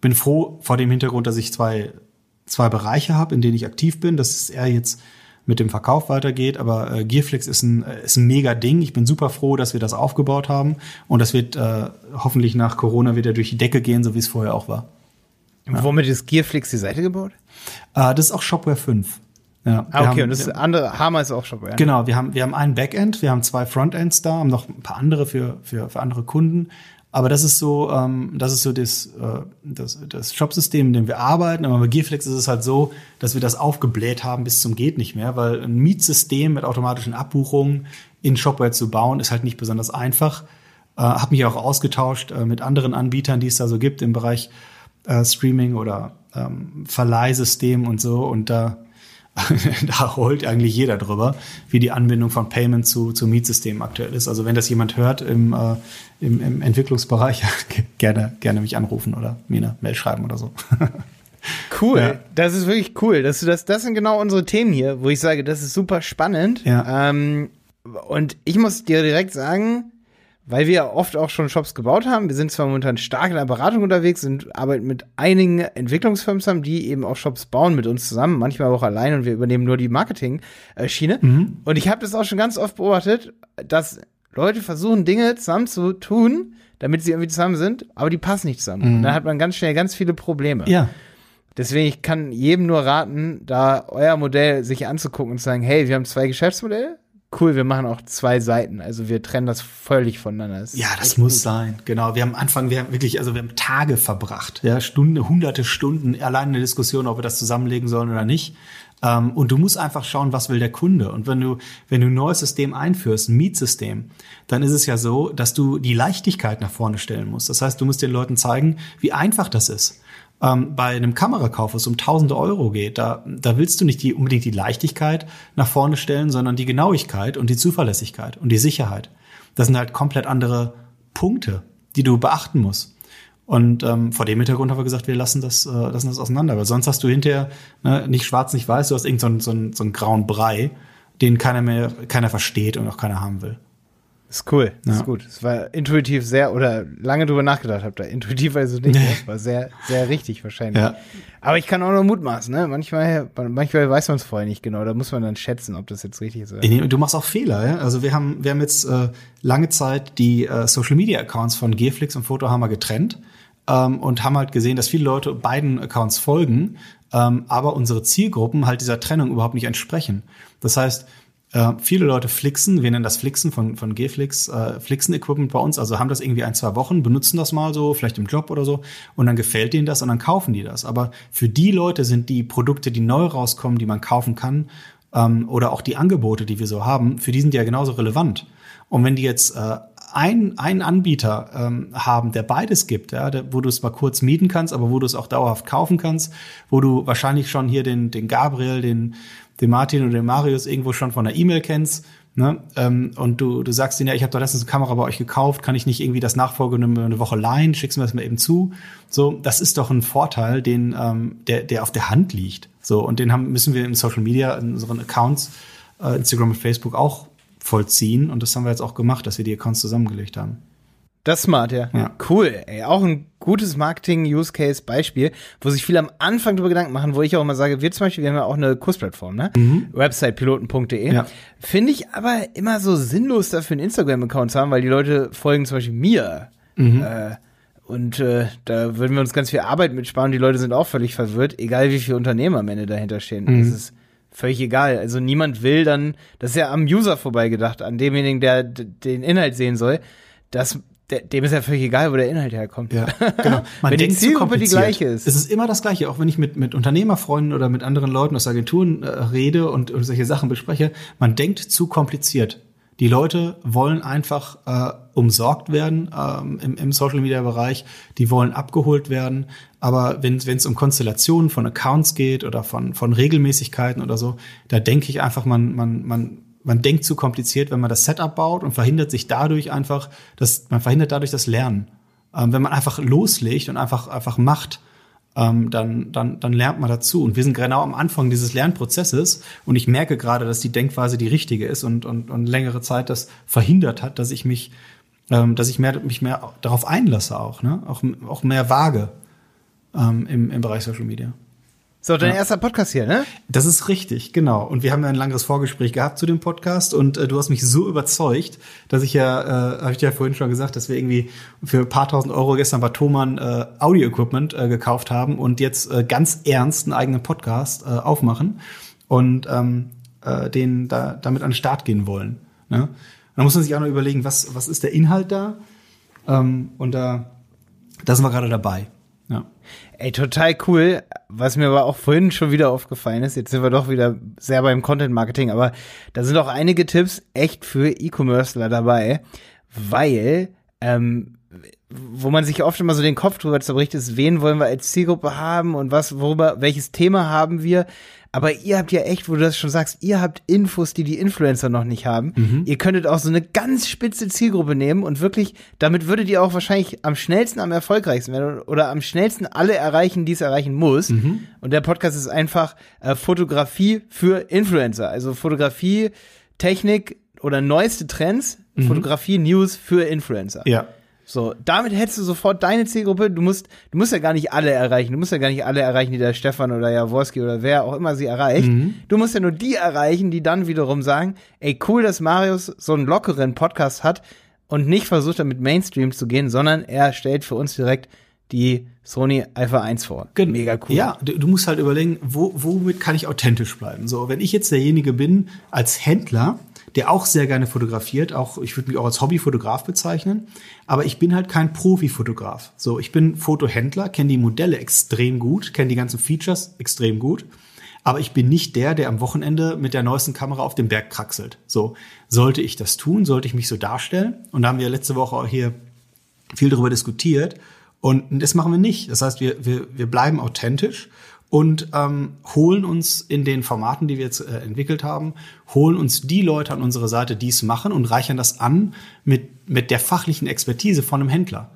Bin froh vor dem Hintergrund, dass ich zwei, zwei Bereiche habe, in denen ich aktiv bin. Das ist eher jetzt mit dem Verkauf weitergeht, aber äh, Gearflix ist ein, ist ein mega Ding. Ich bin super froh, dass wir das aufgebaut haben und das wird äh, hoffentlich nach Corona wieder durch die Decke gehen, so wie es vorher auch war. Ja. Womit ist Gearflix die Seite gebaut? Äh, das ist auch Shopware 5. Ja, ah, okay, haben, und das andere Hammer ist auch Shopware. Genau, wir haben, wir haben ein Backend, wir haben zwei Frontends da, haben noch ein paar andere für, für, für andere Kunden. Aber das ist so, ähm, das ist so das, äh, das, das Shopsystem, in dem wir arbeiten. Aber bei Gearflex ist es halt so, dass wir das aufgebläht haben bis zum geht nicht mehr, weil ein Mietsystem mit automatischen Abbuchungen in Shopware zu bauen, ist halt nicht besonders einfach. Äh, hab mich auch ausgetauscht äh, mit anderen Anbietern, die es da so gibt im Bereich äh, Streaming oder ähm, Verleihsystem und so. Und da, da holt eigentlich jeder drüber, wie die Anbindung von Payment zu, zu Mietsystemen aktuell ist. Also wenn das jemand hört im, äh, im, im Entwicklungsbereich, gerne, gerne mich anrufen oder mir eine Mail schreiben oder so. Cool, ja. das ist wirklich cool. Das, das, das sind genau unsere Themen hier, wo ich sage, das ist super spannend. Ja. Ähm, und ich muss dir direkt sagen, weil wir oft auch schon Shops gebaut haben. Wir sind zwar momentan stark in der Beratung unterwegs, sind arbeiten mit einigen Entwicklungsfirmen zusammen, die eben auch Shops bauen mit uns zusammen, manchmal auch allein und wir übernehmen nur die Marketing-Schiene. Mhm. Und ich habe das auch schon ganz oft beobachtet, dass Leute versuchen, Dinge zusammen zu tun, damit sie irgendwie zusammen sind, aber die passen nicht zusammen. Mhm. Und dann hat man ganz schnell ganz viele Probleme. Ja. Deswegen, ich kann jedem nur raten, da euer Modell sich anzugucken und zu sagen, hey, wir haben zwei Geschäftsmodelle, cool, wir machen auch zwei Seiten. Also wir trennen das völlig voneinander. Das ja, das muss gut. sein. Genau. Wir haben am Anfang, wir haben wirklich, also wir haben Tage verbracht, ja, Stunden, hunderte Stunden allein eine Diskussion, ob wir das zusammenlegen sollen oder nicht. Ähm, und du musst einfach schauen, was will der Kunde. Und wenn du, wenn du ein neues System einführst, ein Mietsystem, dann ist es ja so, dass du die Leichtigkeit nach vorne stellen musst. Das heißt, du musst den Leuten zeigen, wie einfach das ist ähm, bei einem Kamerakauf, wo es um tausende Euro geht, da, da willst du nicht die, unbedingt die Leichtigkeit nach vorne stellen, sondern die Genauigkeit und die Zuverlässigkeit und die Sicherheit. Das sind halt komplett andere Punkte, die du beachten musst. Und ähm, vor dem Hintergrund haben wir gesagt, wir lassen das, äh, lassen das auseinander, weil sonst hast du hinterher ne, nicht schwarz, nicht weiß, du hast irgendeinen so, so, so einen grauen Brei, den keiner mehr, keiner versteht und auch keiner haben will. Ist cool, ja. ist gut. Es war intuitiv sehr, oder lange drüber nachgedacht habe da. Intuitiv also nicht, nee. war sehr, sehr richtig wahrscheinlich. Ja. Aber ich kann auch nur mutmaßen, ne? Manchmal, manchmal weiß man es vorher nicht genau. Da muss man dann schätzen, ob das jetzt richtig ist. Oder? Du machst auch Fehler, ja? Also wir haben, wir haben jetzt äh, lange Zeit die äh, Social Media Accounts von Gearflix und Fotohammer getrennt ähm, und haben halt gesehen, dass viele Leute beiden Accounts folgen, ähm, aber unsere Zielgruppen halt dieser Trennung überhaupt nicht entsprechen. Das heißt, äh, viele Leute flixen, wir nennen das Flixen von, von G-Flix, äh, Flixen-Equipment bei uns, also haben das irgendwie ein, zwei Wochen, benutzen das mal so, vielleicht im Job oder so, und dann gefällt denen das und dann kaufen die das. Aber für die Leute sind die Produkte, die neu rauskommen, die man kaufen kann, ähm, oder auch die Angebote, die wir so haben, für die sind die ja genauso relevant. Und wenn die jetzt äh, ein, einen Anbieter ähm, haben, der beides gibt, ja, der, wo du es mal kurz mieten kannst, aber wo du es auch dauerhaft kaufen kannst, wo du wahrscheinlich schon hier den, den Gabriel, den, den Martin oder den Marius irgendwo schon von der E-Mail kennst, ne? Ähm, und du, du sagst ihnen, ja, ich habe doch letztens eine Kamera bei euch gekauft, kann ich nicht irgendwie das Nachfolge eine Woche leihen, schickst mir das mal eben zu. So, das ist doch ein Vorteil, den, ähm, der, der auf der Hand liegt. So, und den haben, müssen wir in Social Media, in unseren Accounts, äh, Instagram und Facebook auch vollziehen. Und das haben wir jetzt auch gemacht, dass wir die Accounts zusammengelegt haben. Das ist smart, ja. ja. Cool, ey. Auch ein gutes Marketing-Use-Case-Beispiel, wo sich viele am Anfang darüber Gedanken machen, wo ich auch immer sage, wir zum Beispiel, wir haben ja auch eine Kursplattform, ne? Mhm. Websitepiloten.de. Ja. Finde ich aber immer so sinnlos, dafür einen Instagram-Account zu haben, weil die Leute folgen zum Beispiel mir. Mhm. Äh, und äh, da würden wir uns ganz viel Arbeit mitsparen. Die Leute sind auch völlig verwirrt, egal wie viele Unternehmer am Ende dahinter stehen. Mhm. Das ist völlig egal. Also niemand will dann, das ist ja am User vorbeigedacht, an demjenigen, der den Inhalt sehen soll, dass dem ist ja völlig egal, wo der Inhalt herkommt. Ja, genau. Man wenn die Zielgruppe die gleiche ist. Es ist immer das Gleiche, auch wenn ich mit, mit Unternehmerfreunden oder mit anderen Leuten aus Agenturen äh, rede und, und solche Sachen bespreche. Man denkt zu kompliziert. Die Leute wollen einfach äh, umsorgt werden ähm, im, im Social Media Bereich. Die wollen abgeholt werden. Aber wenn es um Konstellationen von Accounts geht oder von, von Regelmäßigkeiten oder so, da denke ich einfach, man, man, man man denkt zu kompliziert, wenn man das Setup baut und verhindert sich dadurch einfach, dass man verhindert dadurch das Lernen. Ähm, wenn man einfach loslegt und einfach einfach macht, ähm, dann dann dann lernt man dazu. Und wir sind genau am Anfang dieses Lernprozesses und ich merke gerade, dass die Denkweise die richtige ist und und, und längere Zeit das verhindert hat, dass ich mich ähm, dass ich mehr, mich mehr darauf einlasse auch, ne? auch, auch mehr wage ähm, im, im Bereich Social Media. So, dein ja. erster Podcast hier, ne? Das ist richtig, genau. Und wir haben ja ein langes Vorgespräch gehabt zu dem Podcast und äh, du hast mich so überzeugt, dass ich ja, äh, habe ich dir ja vorhin schon gesagt, dass wir irgendwie für ein paar tausend Euro gestern bei Thomann äh, Audio-Equipment äh, gekauft haben und jetzt äh, ganz ernst einen eigenen Podcast äh, aufmachen und ähm, äh, den da damit an den Start gehen wollen. Ne? Und da muss man sich auch noch überlegen, was, was ist der Inhalt da? Ähm, und da, da sind wir gerade dabei. Ey, total cool. Was mir aber auch vorhin schon wieder aufgefallen ist, jetzt sind wir doch wieder sehr beim Content Marketing, aber da sind auch einige Tipps echt für E-Commercer dabei, weil ähm, wo man sich oft immer so den Kopf drüber zerbricht, ist, wen wollen wir als Zielgruppe haben und was, worüber, welches Thema haben wir. Aber ihr habt ja echt, wo du das schon sagst, ihr habt Infos, die die Influencer noch nicht haben. Mhm. Ihr könntet auch so eine ganz spitze Zielgruppe nehmen und wirklich, damit würdet ihr auch wahrscheinlich am schnellsten am erfolgreichsten werden oder am schnellsten alle erreichen, die es erreichen muss. Mhm. Und der Podcast ist einfach äh, Fotografie für Influencer. Also Fotografie, Technik oder neueste Trends, Fotografie, News für Influencer. Ja. So, damit hättest du sofort deine Zielgruppe, du musst, du musst ja gar nicht alle erreichen, du musst ja gar nicht alle erreichen, die der Stefan oder Jaworski oder wer auch immer sie erreicht. Du musst ja nur die erreichen, die dann wiederum sagen, ey, cool, dass Marius so einen lockeren Podcast hat und nicht versucht damit Mainstream zu gehen, sondern er stellt für uns direkt die Sony Alpha 1 vor. Mega cool. Ja, du, du musst halt überlegen, wo, womit kann ich authentisch bleiben? So, wenn ich jetzt derjenige bin als Händler, der auch sehr gerne fotografiert, auch ich würde mich auch als Hobbyfotograf bezeichnen, aber ich bin halt kein Profifotograf. So, ich bin Fotohändler, kenne die Modelle extrem gut, kenne die ganzen Features extrem gut, aber ich bin nicht der, der am Wochenende mit der neuesten Kamera auf dem Berg kraxelt. So, sollte ich das tun, sollte ich mich so darstellen? Und da haben wir letzte Woche auch hier viel darüber diskutiert. Und das machen wir nicht. Das heißt, wir, wir, wir bleiben authentisch und ähm, holen uns in den Formaten, die wir jetzt äh, entwickelt haben, holen uns die Leute an unsere Seite, die es machen und reichern das an mit, mit der fachlichen Expertise von einem Händler.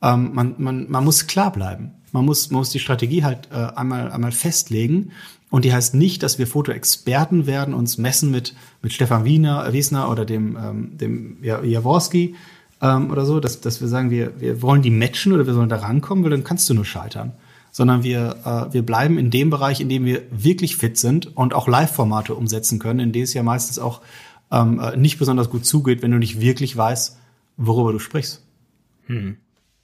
Ähm, man, man, man muss klar bleiben. Man muss, man muss die Strategie halt äh, einmal, einmal festlegen. Und die heißt nicht, dass wir Fotoexperten werden, uns messen mit, mit Stefan Wiener, Wiesner oder dem, ähm, dem ja, Jaworski ähm, oder so, dass, dass wir sagen, wir, wir wollen die matchen oder wir sollen da rankommen, weil dann kannst du nur scheitern. Sondern wir, äh, wir bleiben in dem Bereich, in dem wir wirklich fit sind und auch Live-Formate umsetzen können, in denen es ja meistens auch ähm, äh, nicht besonders gut zugeht, wenn du nicht wirklich weißt, worüber du sprichst.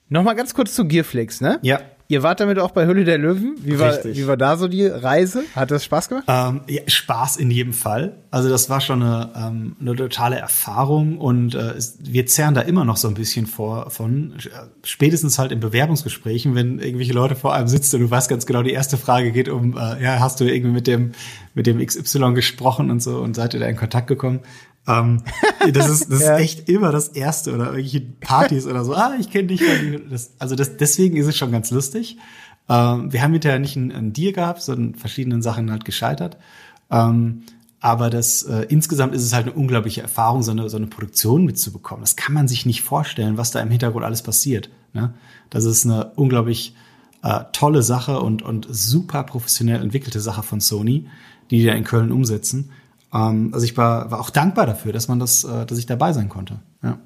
Nochmal ganz kurz zu Gearflix, ne? Ja. Ihr wart damit auch bei Hülle der Löwen. Wie war, Richtig. wie war da so die Reise? Hat das Spaß gemacht? Ähm, ja, Spaß in jedem Fall. Also das war schon eine, ähm, eine totale Erfahrung und äh, wir zehren da immer noch so ein bisschen vor von spätestens halt in Bewerbungsgesprächen, wenn irgendwelche Leute vor einem sitzen und du weißt ganz genau, die erste Frage geht um, äh, ja, hast du irgendwie mit dem mit dem XY gesprochen und so und seid ihr da in Kontakt gekommen? Ähm, das ist, das Ja. ist echt immer das Erste oder irgendwelche Partys oder so. Ah, ich kenne dich. Das, also das, deswegen ist es schon ganz lustig. Ähm, wir haben hinterher nicht einen, einen Deal gehabt, sondern verschiedenen Sachen halt gescheitert. Ähm, aber das äh, insgesamt ist es halt eine unglaubliche Erfahrung, so eine, so eine Produktion mitzubekommen. Das kann man sich nicht vorstellen, was da im Hintergrund alles passiert. Ne? Das ist eine unglaublich äh, tolle Sache und, und super professionell entwickelte Sache von Sony, die die da in Köln umsetzen. Ähm, also ich war, war auch dankbar dafür, dass man das, äh, dass ich dabei sein konnte. Ja.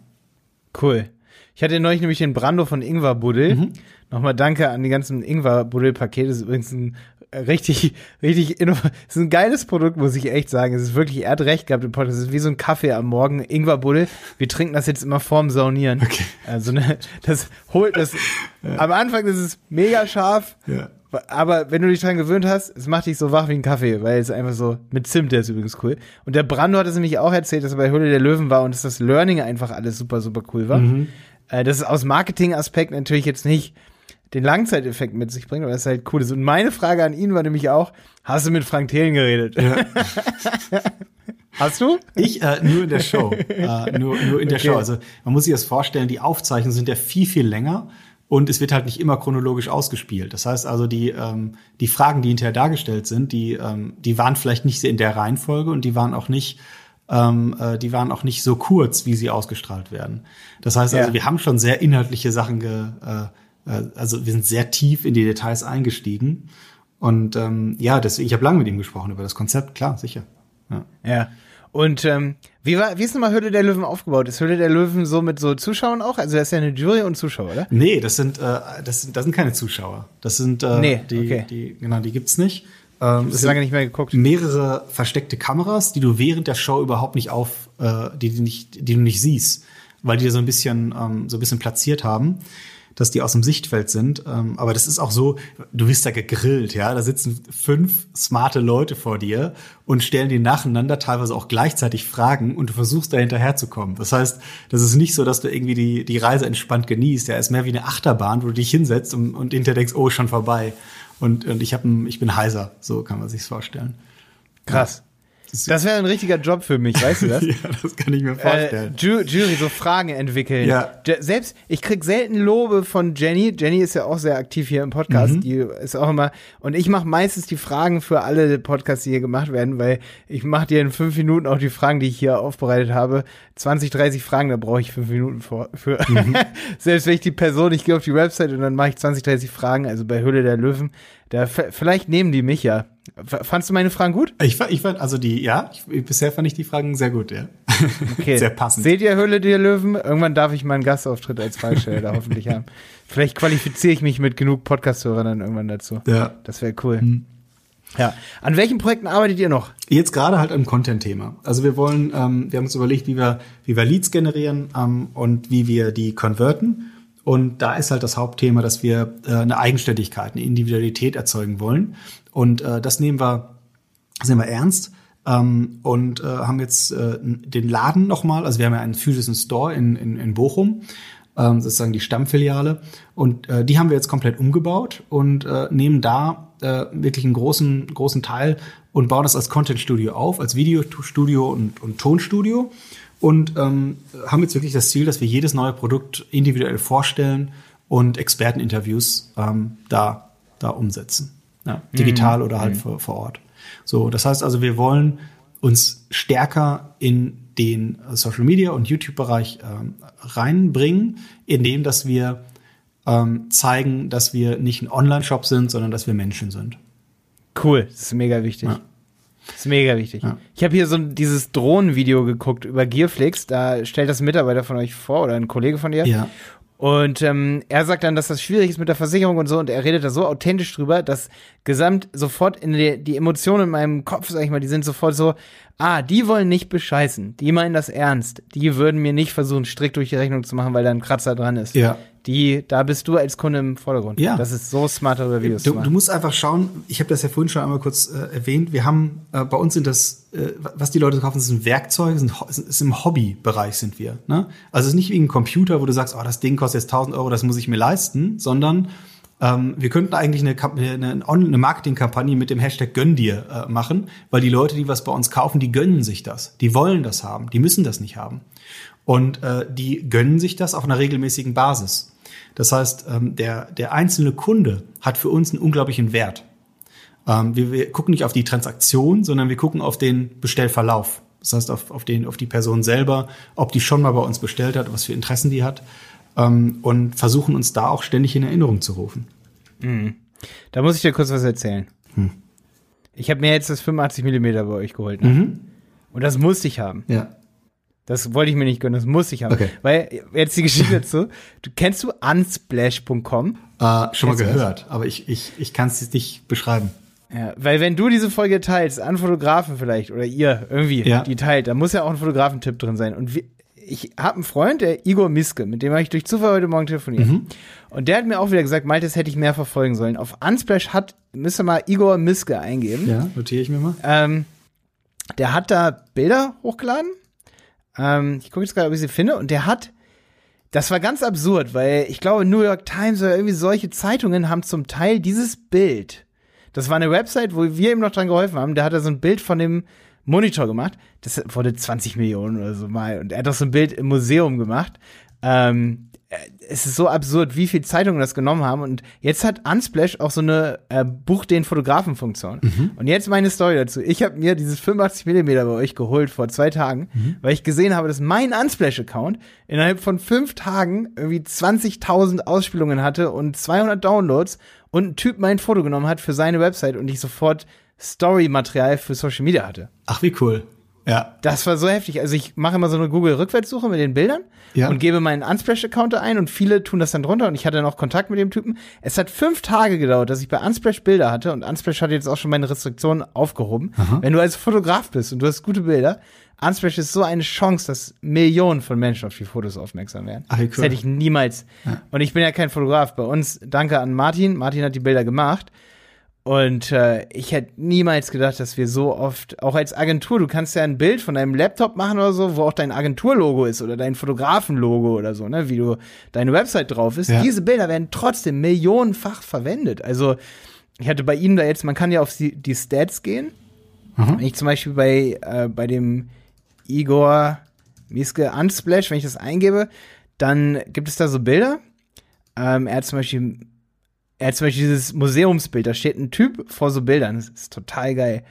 Cool. Ich hatte neulich nämlich den Brando von Ingwer Buddel. Mhm. Nochmal danke an die ganzen Ingwer Buddel Pakete. Das ist übrigens ein richtig, richtig, ist ein geiles Produkt, muss ich echt sagen. Es ist wirklich, er hat recht gehabt im Podcast. Es ist wie so ein Kaffee am Morgen. Ingwer Buddel. Wir trinken das jetzt immer vorm Saunieren. Okay. Also, ne, das holt das, am Anfang ist es mega scharf. Ja. Aber wenn du dich dran gewöhnt hast, es macht dich so wach wie ein Kaffee, weil es einfach so, mit Zimt, der ist übrigens cool. Und der Brando hat es nämlich auch erzählt, dass er bei Höhle der Löwen war und dass das Learning einfach alles super, super cool war. Äh, dass es aus Marketing-Aspekt natürlich jetzt nicht den Langzeiteffekt mit sich bringt, aber das ist halt cool ist. Und meine Frage an ihn war nämlich auch, hast du mit Frank Thelen geredet? hast du? Ich äh, nur in der Show. äh, nur, nur in der Okay. Show. Also man muss sich das vorstellen, die Aufzeichnungen sind ja viel, viel länger und es wird halt nicht immer chronologisch ausgespielt. Das heißt also, die, ähm, die Fragen, die hinterher dargestellt sind, die, ähm, die waren vielleicht nicht in der Reihenfolge und die waren auch nicht ähm, äh, die waren auch nicht so kurz, wie sie ausgestrahlt werden. Das heißt also, Ja. wir haben schon sehr inhaltliche Sachen, ge, äh, äh, also wir sind sehr tief in die Details eingestiegen. Und ähm, ja, deswegen, ich habe lange mit ihm gesprochen über das Konzept, klar, sicher. Ja. Ja. Und ähm, wie war, wie ist nochmal Höhle der Löwen aufgebaut? Ist Höhle der Löwen so mit so Zuschauern auch? Also das ist ja eine Jury und Zuschauer, oder? Nee, das sind, äh, das sind, das sind keine Zuschauer. Das sind, äh, Nee, die, okay. die, genau, die gibt's nicht. Ähm, Das es lange nicht mehr geguckt. mehrere versteckte Kameras, die du während der Show überhaupt nicht auf, äh, die, die nicht, die du nicht siehst, weil die so ein bisschen, ähm, so ein bisschen platziert haben, dass die aus dem Sichtfeld sind. Ähm, aber das ist auch so, du wirst da gegrillt, ja. Da sitzen fünf smarte Leute vor dir und stellen dir nacheinander teilweise auch gleichzeitig Fragen und du versuchst da hinterherzukommen. Das heißt, das ist nicht so, dass du irgendwie die, die Reise entspannt genießt. Ja, ist mehr wie eine Achterbahn, wo du dich hinsetzt und, und hinterher denkst, oh, schon vorbei. Und, und ich, hab ein, ich bin heiser, so kann man sich's vorstellen. Krass. Das wäre ein richtiger Job für mich, weißt du das? ja, das kann ich mir Äh, vorstellen. Ju Jury, so Fragen entwickeln. Ja. Selbst, ich krieg selten Lobe von Jenny. Jenny ist ja auch sehr aktiv hier im Podcast. Mhm. Die ist auch immer, und ich mache meistens die Fragen für alle Podcasts, die hier gemacht werden, weil ich mache dir in fünf Minuten auch die Fragen, die ich hier aufbereitet habe. 20, 30 Fragen, da brauche ich fünf Minuten vor, für. Mhm. Selbst wenn ich die Person, ich gehe auf die Website und dann mache ich 20, 30 Fragen, also bei Höhle der Löwen. Da, vielleicht nehmen die mich ja. Fandst du meine Fragen gut? Ich fand, ich fand, also die, ja, ich, bisher fand ich die Fragen sehr gut, ja. Okay. Sehr passend. Seht ihr Höhle der Löwen? Irgendwann darf ich meinen Gastauftritt als Fallstelle da hoffentlich haben. Vielleicht qualifiziere ich mich mit genug Podcast-Hörern dann irgendwann dazu. Ja. Das wäre cool. Ja. An welchen Projekten arbeitet ihr noch? Jetzt gerade halt am Content-Thema. Also wir wollen, ähm, wir haben uns überlegt, wie wir, wie wir Leads generieren ähm, und wie wir die converten. Und da ist halt das Hauptthema, dass wir äh, eine Eigenständigkeit, eine Individualität erzeugen wollen. Und äh, das nehmen wir, das wir ernst. Ähm, und äh, haben jetzt äh, den Laden nochmal, also wir haben ja einen physischen Store in, in, in Bochum, ähm, sozusagen die Stammfiliale. Und äh, die haben wir jetzt komplett umgebaut und äh, nehmen da äh, wirklich einen großen, großen Teil und bauen das als Content-Studio auf, als Videostudio und, und Tonstudio. Und ähm, haben jetzt wirklich das Ziel, dass wir jedes neue Produkt individuell vorstellen und Experteninterviews ähm, da, da umsetzen. Ja, digital oder halt vor, vor Ort. So, das heißt also, wir wollen uns stärker in den Social Media und YouTube-Bereich ähm, reinbringen, indem dass wir ähm, zeigen, dass wir nicht ein Online-Shop sind, sondern dass wir Menschen sind. Cool, das ist mega wichtig. Ja. Das ist mega wichtig. Ja. Ich habe hier so dieses Drohnenvideo geguckt über Gearflix. Da stellt das ein Mitarbeiter von euch vor oder ein Kollege von dir. Ja. Und ähm, er sagt dann, dass das schwierig ist mit der Versicherung und so. Und er redet da so authentisch drüber, dass gesamt sofort in die, die Emotionen in meinem Kopf, sag ich mal, die sind sofort so, ah, die wollen nicht bescheißen. Die meinen das ernst. Die würden mir nicht versuchen, strikt durch die Rechnung zu machen, weil da ein Kratzer dran ist. Ja. Die, da bist du als Kunde im Vordergrund. Ja. Das ist so smart, darüber Videos zu Du, du musst einfach schauen, ich habe das ja vorhin schon einmal kurz äh, erwähnt, wir haben, äh, bei uns sind das, äh, was die Leute kaufen, sind Werkzeuge, sind, ist im Hobbybereich sind wir. Ne? Also es ist nicht wie ein Computer, wo du sagst, oh, das Ding kostet jetzt 1000 Euro, das muss ich mir leisten, sondern ähm, wir könnten eigentlich eine, eine, eine Marketingkampagne mit dem Hashtag Gönn dir äh, machen, weil die Leute, die was bei uns kaufen, die gönnen sich das. Die wollen das haben, die müssen das nicht haben. Und äh, die gönnen sich das auf einer regelmäßigen Basis. Das heißt, ähm, der, der einzelne Kunde hat für uns einen unglaublichen Wert. Ähm, wir, wir gucken nicht auf die Transaktion, sondern wir gucken auf den Bestellverlauf. Das heißt, auf, auf, den, auf die Person selber, ob die schon mal bei uns bestellt hat, was für Interessen die hat. Ähm, und versuchen uns da auch ständig in Erinnerung zu rufen. Da muss ich dir kurz was erzählen. Hm. Ich habe mir jetzt das 85 mm bei euch geholt. Ne? Mhm. Und das musste ich haben. Ja. Das wollte ich mir nicht gönnen, das musste ich haben. Okay. Weil, jetzt die Geschichte dazu. Du, kennst du unsplash.com? Äh, schon mal Kennst das? gehört, aber ich, ich, ich kann es nicht beschreiben. Ja, weil wenn du diese Folge teilst, an Fotografen vielleicht, oder ihr irgendwie, Ja. die teilt, da muss ja auch ein Fotografentipp drin sein. Und wir, ich habe einen Freund, der Igor Miske, mit dem habe ich durch Zufall heute Morgen telefoniert. Mhm. Und der hat mir auch wieder gesagt, Malte, das hätte ich mehr verfolgen sollen. Auf Unsplash hat, müsst ihr mal Igor Miske eingeben. Ja, notiere ich mir mal. Ähm, der hat da Bilder hochgeladen. Ähm, ich gucke jetzt gerade, ob ich sie finde. Und der hat, das war ganz absurd, weil ich glaube, New York Times oder irgendwie solche Zeitungen haben zum Teil dieses Bild. Das war eine Website, wo wir ihm noch dran geholfen haben. Der hat da so ein Bild von dem Monitor gemacht. Das wurde 20 Millionen oder so mal. Und er hat doch so ein Bild im Museum gemacht. Ähm, äh, es ist so absurd, wie viel Zeitungen das genommen haben. Und jetzt hat Unsplash auch so eine äh, Buch den Fotografen-Funktion. Und jetzt meine Story dazu. Ich habe mir dieses 85 mm bei euch geholt vor zwei Tagen, weil ich gesehen habe, dass mein Unsplash-Account innerhalb von fünf Tagen irgendwie 20.000 Ausspielungen hatte und 200 Downloads und ein Typ mein Foto genommen hat für seine Website und ich sofort Story-Material für Social Media hatte. Ach, wie cool. Ja. Das war so heftig. Also ich mache immer so eine Google-Rückwärtssuche mit den Bildern Ja. und gebe meinen Unsplash-Account ein und viele tun das dann drunter und ich hatte noch Kontakt mit dem Typen. Es hat fünf Tage gedauert, dass ich bei Unsplash Bilder hatte und Unsplash hat jetzt auch schon meine Restriktionen aufgehoben. Wenn du als Fotograf bist und du hast gute Bilder, Unsplash ist so eine Chance, dass Millionen von Menschen auf die Fotos aufmerksam werden. Ach, cool. Das hätte ich niemals. Und ich bin ja kein Fotograf. Bei uns, danke an Martin. Martin hat die Bilder gemacht. Und äh, ich hätte niemals gedacht, dass wir so oft, auch als Agentur, du kannst ja ein Bild von deinem Laptop machen oder so, wo auch dein Agenturlogo ist oder dein Fotografenlogo oder so, ne, wie du deine Website drauf ist. Ja. Diese Bilder werden trotzdem millionenfach verwendet. Also ich hatte bei Ihnen da jetzt, man kann ja auf die, die Stats gehen. Wenn ich zum Beispiel bei, äh, bei dem Igor Miske Unsplash, wenn ich das eingebe, dann gibt es da so Bilder. Ähm, er hat zum Beispiel er hat zum Beispiel dieses Museumsbild, da steht ein Typ vor so Bildern. Das ist total geil.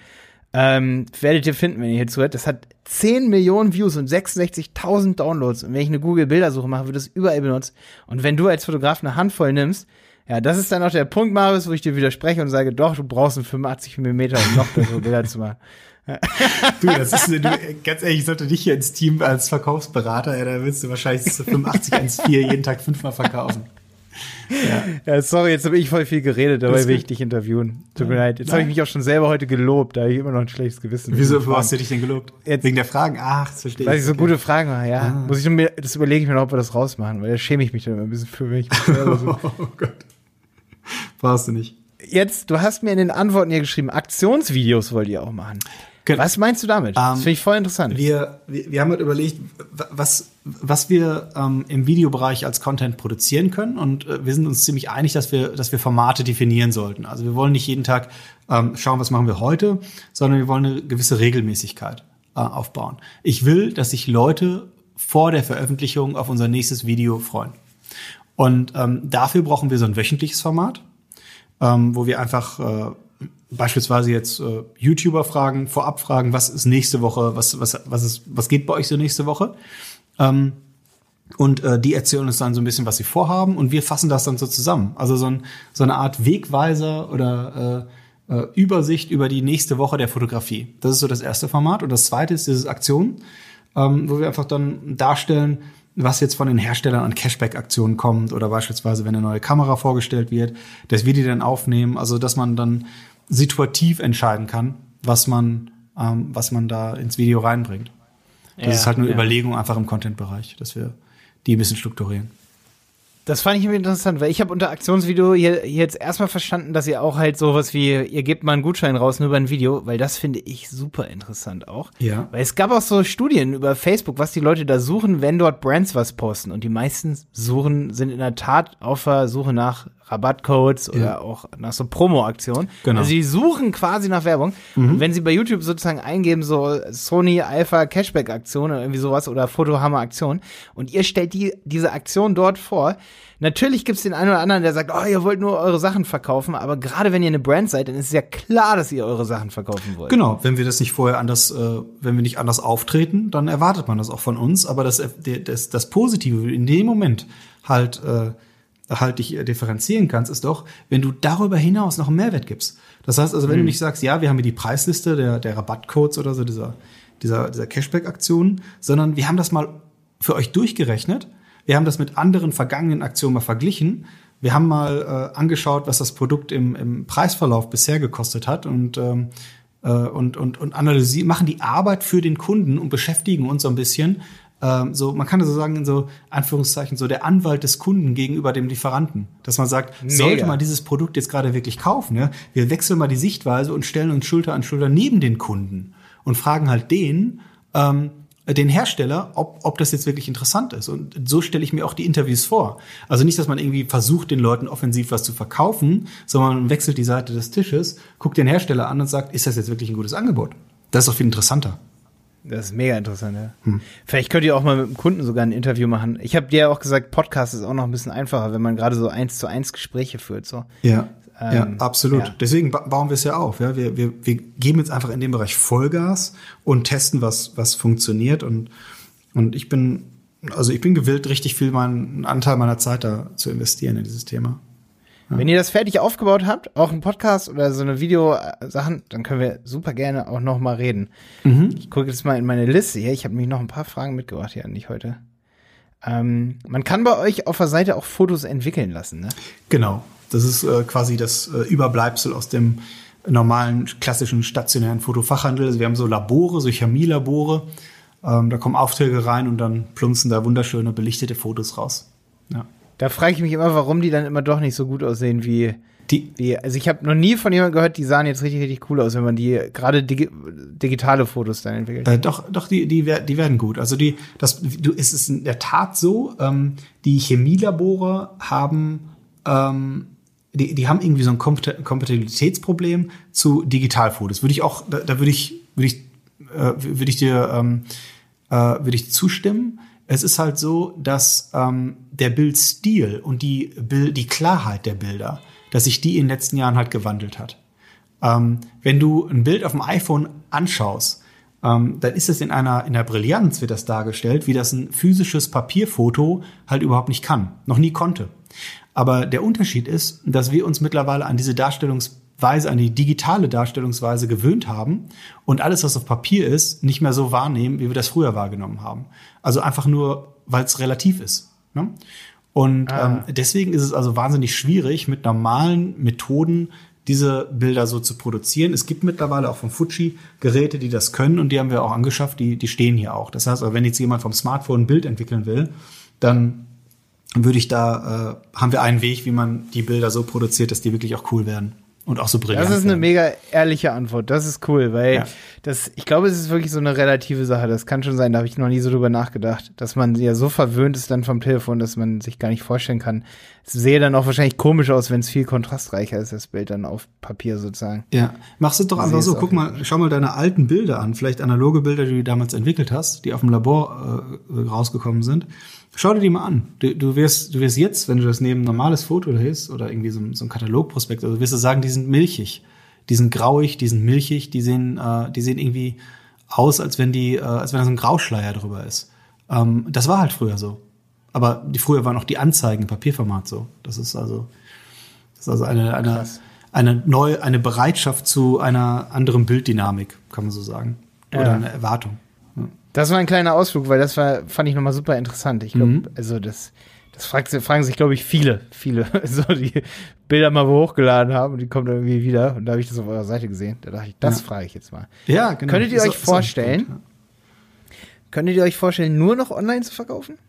Ähm, werdet ihr finden, wenn ihr hier zuhört. Das hat 10 Millionen Views und 66.000 Downloads. Und wenn ich eine Google-Bildersuche mache, wird es überall benutzt. Und wenn du als Fotograf eine Handvoll nimmst, Ja, das ist dann auch der Punkt, Marius, wo ich dir widerspreche und sage, doch, du brauchst einen 85 mm, um noch bessere Bilder zu machen. du, das ist, du, ganz ehrlich, ich sollte dich hier ins Team als Verkaufsberater, ja, da willst du wahrscheinlich zu 85 1,4 jeden Tag fünfmal verkaufen. Ja. ja, sorry, jetzt habe ich voll viel geredet, dabei will ich dich interviewen. Tut mir leid. Jetzt habe ich mich auch schon selber heute gelobt, da habe ich immer noch ein schlechtes Gewissen. Wieso, hast du dich denn gelobt? Jetzt, Wegen der Fragen? Ach, das verstehe ich. Weil ich so okay. gute Fragen mache, ja. Ah. Muss ich mir, das überlege ich mir noch, ob wir das rausmachen, weil da schäme ich mich dann immer ein bisschen für mich. So. oh Gott. Brauchst du nicht. Jetzt, du hast mir in den Antworten hier geschrieben, Aktionsvideos wollt ihr auch machen. Genau. Was meinst du damit? Das ähm, finde ich voll interessant. Wir, wir, wir haben halt überlegt, was, was wir ähm, im Videobereich als Content produzieren können. Und äh, wir sind uns ziemlich einig, dass wir, dass wir Formate definieren sollten. Also wir wollen nicht jeden Tag ähm, schauen, was machen wir heute, sondern wir wollen eine gewisse Regelmäßigkeit äh, aufbauen. Ich will, dass sich Leute vor der Veröffentlichung auf unser nächstes Video freuen. Und ähm, dafür brauchen wir so ein wöchentliches Format, ähm, wo wir einfach äh, beispielsweise jetzt äh, YouTuber fragen, vorab fragen, was ist nächste Woche, was, was, was, ist, was geht bei euch so nächste Woche? Ähm, und äh, die erzählen uns dann so ein bisschen, was sie vorhaben und wir fassen das dann so zusammen. Also so, ein, so eine Art Wegweiser oder äh, äh, Übersicht über die nächste Woche der Fotografie. Das ist so das erste Format. Und das zweite ist dieses Aktion, ähm, wo wir einfach dann darstellen, was jetzt von den Herstellern an Cashback-Aktionen kommt oder beispielsweise, wenn eine neue Kamera vorgestellt wird, dass wir die dann aufnehmen. Also dass man dann situativ entscheiden kann, was man, ähm, was man da ins Video reinbringt. Das ja, ist halt eine ja. Überlegung einfach im Content-Bereich, dass wir die ein bisschen strukturieren. Das fand ich interessant, weil ich habe unter Aktionsvideo hier, hier jetzt erstmal verstanden, dass ihr auch halt sowas wie, ihr gebt mal einen Gutschein raus nur über ein Video, weil das finde ich super interessant auch. Ja. Weil es gab auch so Studien über Facebook, was die Leute da suchen, wenn dort Brands was posten. Und die meisten suchen, sind in der Tat auf der Suche nach Rabattcodes oder ja. auch nach so Promo-Aktionen. Genau. Also sie suchen quasi nach Werbung. Mhm. Und wenn sie bei YouTube sozusagen eingeben, so Sony Alpha Cashback-Aktion oder irgendwie sowas oder Fotohammer-Aktion und ihr stellt die, diese Aktion dort vor, Natürlich gibt's den einen oder anderen, der sagt, oh, ihr wollt nur eure Sachen verkaufen, aber gerade wenn ihr eine Brand seid, dann ist es ja klar, dass ihr eure Sachen verkaufen wollt. Genau, wenn wir das nicht vorher anders, äh, wenn wir nicht anders auftreten, dann erwartet man das auch von uns. Aber das, das, das Positive in dem Moment halt äh, halt dich differenzieren kannst, ist doch, wenn du darüber hinaus noch einen Mehrwert gibst. Das heißt also, wenn mhm. du nicht sagst, ja, wir haben hier die Preisliste der, der Rabattcodes oder so, dieser, dieser, dieser Cashback-Aktionen, sondern wir haben das mal für euch durchgerechnet. Wir haben das mit anderen vergangenen Aktionen mal verglichen. Wir haben mal äh, angeschaut, was das Produkt im, im Preisverlauf bisher gekostet hat und ähm, äh, und, und, und analysieren, machen die Arbeit für den Kunden und beschäftigen uns so ein bisschen ähm, so, man kann so sagen, in so Anführungszeichen, so der Anwalt des Kunden gegenüber dem Lieferanten. Dass man sagt, Mega. sollte man dieses Produkt jetzt gerade wirklich kaufen, ja? wir wechseln mal die Sichtweise und stellen uns Schulter an Schulter neben den Kunden und fragen halt den, ähm, den Hersteller, ob, ob das jetzt wirklich interessant ist. Und so stelle ich mir auch die Interviews vor. Also nicht, dass man irgendwie versucht, den Leuten offensiv was zu verkaufen, sondern man wechselt die Seite des Tisches, guckt den Hersteller an und sagt, ist das jetzt wirklich ein gutes Angebot? Das ist doch viel interessanter. Das ist mega interessant, ja. Hm. Vielleicht könnt ihr auch mal mit dem Kunden sogar ein Interview machen. Ich habe dir ja auch gesagt, Podcast ist auch noch ein bisschen einfacher, wenn man gerade so eins zu eins Gespräche führt. So. Ja. Ähm, ja, absolut. Ja. Deswegen bauen wir es ja auf. Ja, wir, wir, wir geben jetzt einfach in dem Bereich Vollgas und testen, was, was funktioniert. Und, und ich bin, also ich bin gewillt, richtig viel meinen Anteil meiner Zeit da zu investieren in dieses Thema. Wenn ihr das fertig aufgebaut habt, auch ein Podcast oder so eine Videosachen, dann können wir super gerne auch noch mal reden. Mhm. Ich gucke jetzt mal in meine Liste hier. Ich habe mich noch ein paar Fragen mitgebracht hier an dich heute. Ähm, man kann bei euch auf der Seite auch Fotos entwickeln lassen, ne? Genau. Das ist äh, quasi das äh, Überbleibsel aus dem normalen, klassischen, stationären Fotofachhandel. Also wir haben so Labore, so Chemielabore. Ähm, da kommen Aufträge rein und dann plumpsen da wunderschöne, belichtete Fotos raus. Ja. Da frage ich mich immer, warum die dann immer doch nicht so gut aussehen wie die. Wie, also ich habe noch nie von jemandem gehört, die sahen jetzt richtig, richtig cool aus, wenn man die gerade digi digitale Fotos dann entwickelt. Äh, doch, doch, die, die, die werden gut. Also die, das, du, es ist in der Tat so, ähm, die Chemielabore haben, ähm, die, die haben irgendwie so ein Kompatibilitätsproblem zu Digitalfotos. Würde ich auch, da, da würde ich, würde ich, äh, würde ich dir, ähm, äh, würde ich zustimmen. Es ist halt so, dass ähm, der Bildstil und die, die Klarheit der Bilder, dass sich die in den letzten Jahren halt gewandelt hat. Ähm, wenn du ein Bild auf dem iPhone anschaust, ähm, dann ist es in einer, in der Brillanz wird das dargestellt, wie das ein physisches Papierfoto halt überhaupt nicht kann, noch nie konnte. Aber der Unterschied ist, dass wir uns mittlerweile an diese Darstellungsweise, an die digitale Darstellungsweise gewöhnt haben und alles, was auf Papier ist, nicht mehr so wahrnehmen, wie wir das früher wahrgenommen haben. Also einfach nur, weil es relativ ist. Ne? Und ah. ähm, deswegen ist es also wahnsinnig schwierig, mit normalen Methoden diese Bilder so zu produzieren. Es gibt mittlerweile auch von Fuji Geräte, die das können und die haben wir auch angeschafft, die, die stehen hier auch. Das heißt, wenn jetzt jemand vom Smartphone ein Bild entwickeln will, dann würde ich da, äh, haben wir einen Weg, wie man die Bilder so produziert, dass die wirklich auch cool werden und auch so brillant. Das ist eine werden. mega ehrliche Antwort. Das ist cool, weil ja. das, ich glaube, es ist wirklich so eine relative Sache. Das kann schon sein, da habe ich noch nie so drüber nachgedacht, dass man ja so verwöhnt ist dann vom Telefon, dass man sich gar nicht vorstellen kann. Es sehe dann auch wahrscheinlich komisch aus, wenn es viel kontrastreicher ist, das Bild dann auf Papier sozusagen. Ja, machst du doch einfach so. Guck mal, schau mal deine alten Bilder an, vielleicht analoge Bilder, die du damals entwickelt hast, die auf dem Labor äh, rausgekommen sind. Schau dir die mal an. Du, du, wirst, du wirst jetzt, wenn du das neben ein normales Foto hältst oder irgendwie so, so ein Katalogprospekt, also wirst du sagen, die sind milchig, die sind grauig, die sind milchig, die sehen, äh, die sehen irgendwie aus, als wenn die, äh, als wenn da so ein Grauschleier drüber ist. Ähm, das war halt früher so. Aber die früher waren auch die Anzeigen im Papierformat so. Das ist also, das ist also eine, eine, eine neue, eine Bereitschaft zu einer anderen Bilddynamik, kann man so sagen. Oder ja. eine Erwartung. Das war ein kleiner Ausflug, weil das war, fand ich nochmal super interessant. Ich glaube, mhm. also das, das fragt, fragen sich, glaube ich, viele, viele, so die Bilder mal hochgeladen haben und die kommen irgendwie wieder. Und da habe ich das auf eurer Seite gesehen. Da dachte ich, das ja. frage ich jetzt mal. Ja, genau. Könntet ihr euch vorstellen, gut, ja. könntet ihr euch vorstellen, nur noch online zu verkaufen?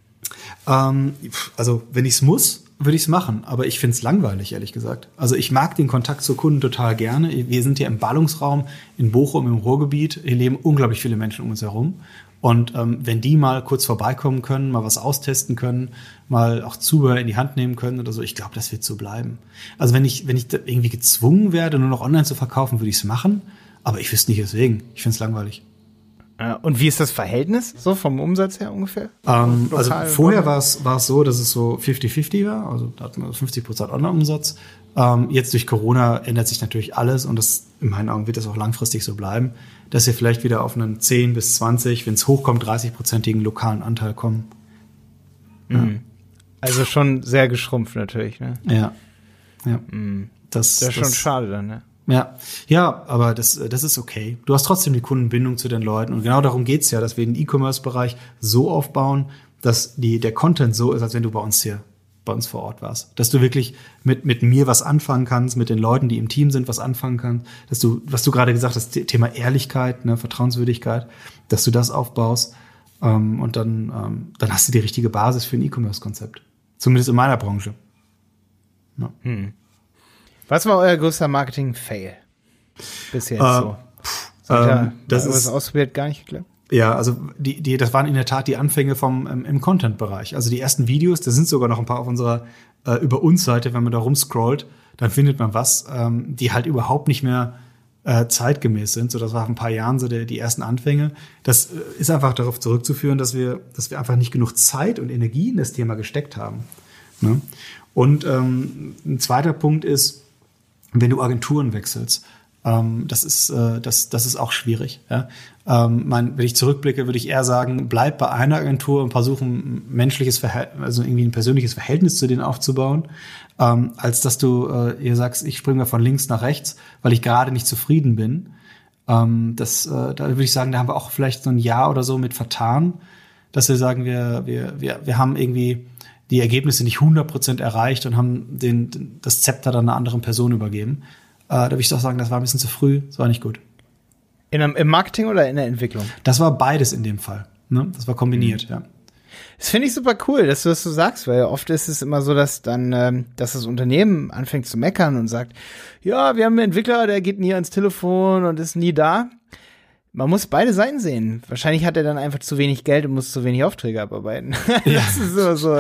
Ähm, also, wenn ich es muss, würde ich es machen, aber ich finde es langweilig, ehrlich gesagt. Also ich mag den Kontakt zu Kunden total gerne. Wir sind hier im Ballungsraum in Bochum im Ruhrgebiet. Hier leben unglaublich viele Menschen um uns herum. Und ähm, wenn die mal kurz vorbeikommen können, mal was austesten können, mal auch Zubehör in die Hand nehmen können oder so, ich glaube, das wird so bleiben. Also wenn ich, wenn ich irgendwie gezwungen werde, nur noch online zu verkaufen, würde ich es machen. Aber ich wüsste nicht weswegen. Ich finde es langweilig. Und wie ist das Verhältnis so vom Umsatz her ungefähr? Ähm, also vorher war es war es so, dass es so 50-50 war, also da hatten wir 50 Prozent Online-Umsatz. Ähm, jetzt durch Corona ändert sich natürlich alles und das in meinen Augen wird das auch langfristig so bleiben dass wir vielleicht wieder auf einen 10 bis 20, wenn es hochkommt, 30-prozentigen lokalen Anteil kommen. Ja. Mhm. Also schon sehr geschrumpft natürlich, ne? Ja. Ja. Mhm. Das, das ist schon schade dann, ne? Ja, ja, aber das, das ist okay. Du hast trotzdem die Kundenbindung zu den Leuten und genau darum geht's ja, dass wir den E-Commerce-Bereich so aufbauen, dass die, der Content so ist, als wenn du bei uns hier bei uns vor Ort warst. Dass du wirklich mit, mit mir was anfangen kannst, mit den Leuten, die im Team sind, was anfangen kannst. Dass du, was du gerade gesagt hast, Thema Ehrlichkeit, ne, Vertrauenswürdigkeit, dass du das aufbaust. Ähm, und dann, ähm, dann hast du die richtige Basis für ein E-Commerce-Konzept. Zumindest in meiner Branche. Ja. Hm. Was war euer größter Marketing-Fail? Bisher äh, so. Pff, ähm, das ist ausprobiert, gar nicht geklappt? Ja, also die, die, das waren in der Tat die Anfänge vom ähm, im Content-Bereich. Also die ersten Videos, da sind sogar noch ein paar auf unserer äh, über uns Seite, wenn man da rumscrollt, dann findet man was, ähm, die halt überhaupt nicht mehr äh, zeitgemäß sind. So, das war vor ein paar Jahren so der, die ersten Anfänge. Das äh, ist einfach darauf zurückzuführen, dass wir, dass wir einfach nicht genug Zeit und Energie in das Thema gesteckt haben. Ne? Und ähm, ein zweiter Punkt ist, wenn du Agenturen wechselst. Ähm, das ist, äh, das, das ist auch schwierig. Ja? Ähm, mein, wenn ich zurückblicke, würde ich eher sagen, bleib bei einer Agentur und versuchen, menschliches Verhältnis, also irgendwie ein persönliches Verhältnis zu denen aufzubauen, ähm, als dass du äh, ihr sagst, ich springe mal von links nach rechts, weil ich gerade nicht zufrieden bin. Ähm, das, äh, da würde ich sagen, da haben wir auch vielleicht so ein Jahr oder so mit vertan, dass wir sagen, wir, wir, wir, wir haben irgendwie die Ergebnisse nicht 100% erreicht und haben den, das Zepter dann einer anderen Person übergeben. Äh, da würde ich doch sagen, das war ein bisschen zu früh, das war nicht gut. In Im Marketing oder in der Entwicklung? Das war beides in dem Fall. Ne? Das war kombiniert, mhm. ja. Das finde ich super cool, dass du das so sagst, weil oft ist es immer so, dass dann, ähm, dass das Unternehmen anfängt zu meckern und sagt, ja, wir haben einen Entwickler, der geht nie ans Telefon und ist nie da. Man muss beide Seiten sehen. Wahrscheinlich hat er dann einfach zu wenig Geld und muss zu wenig Aufträge abarbeiten. Ja. das ist so, so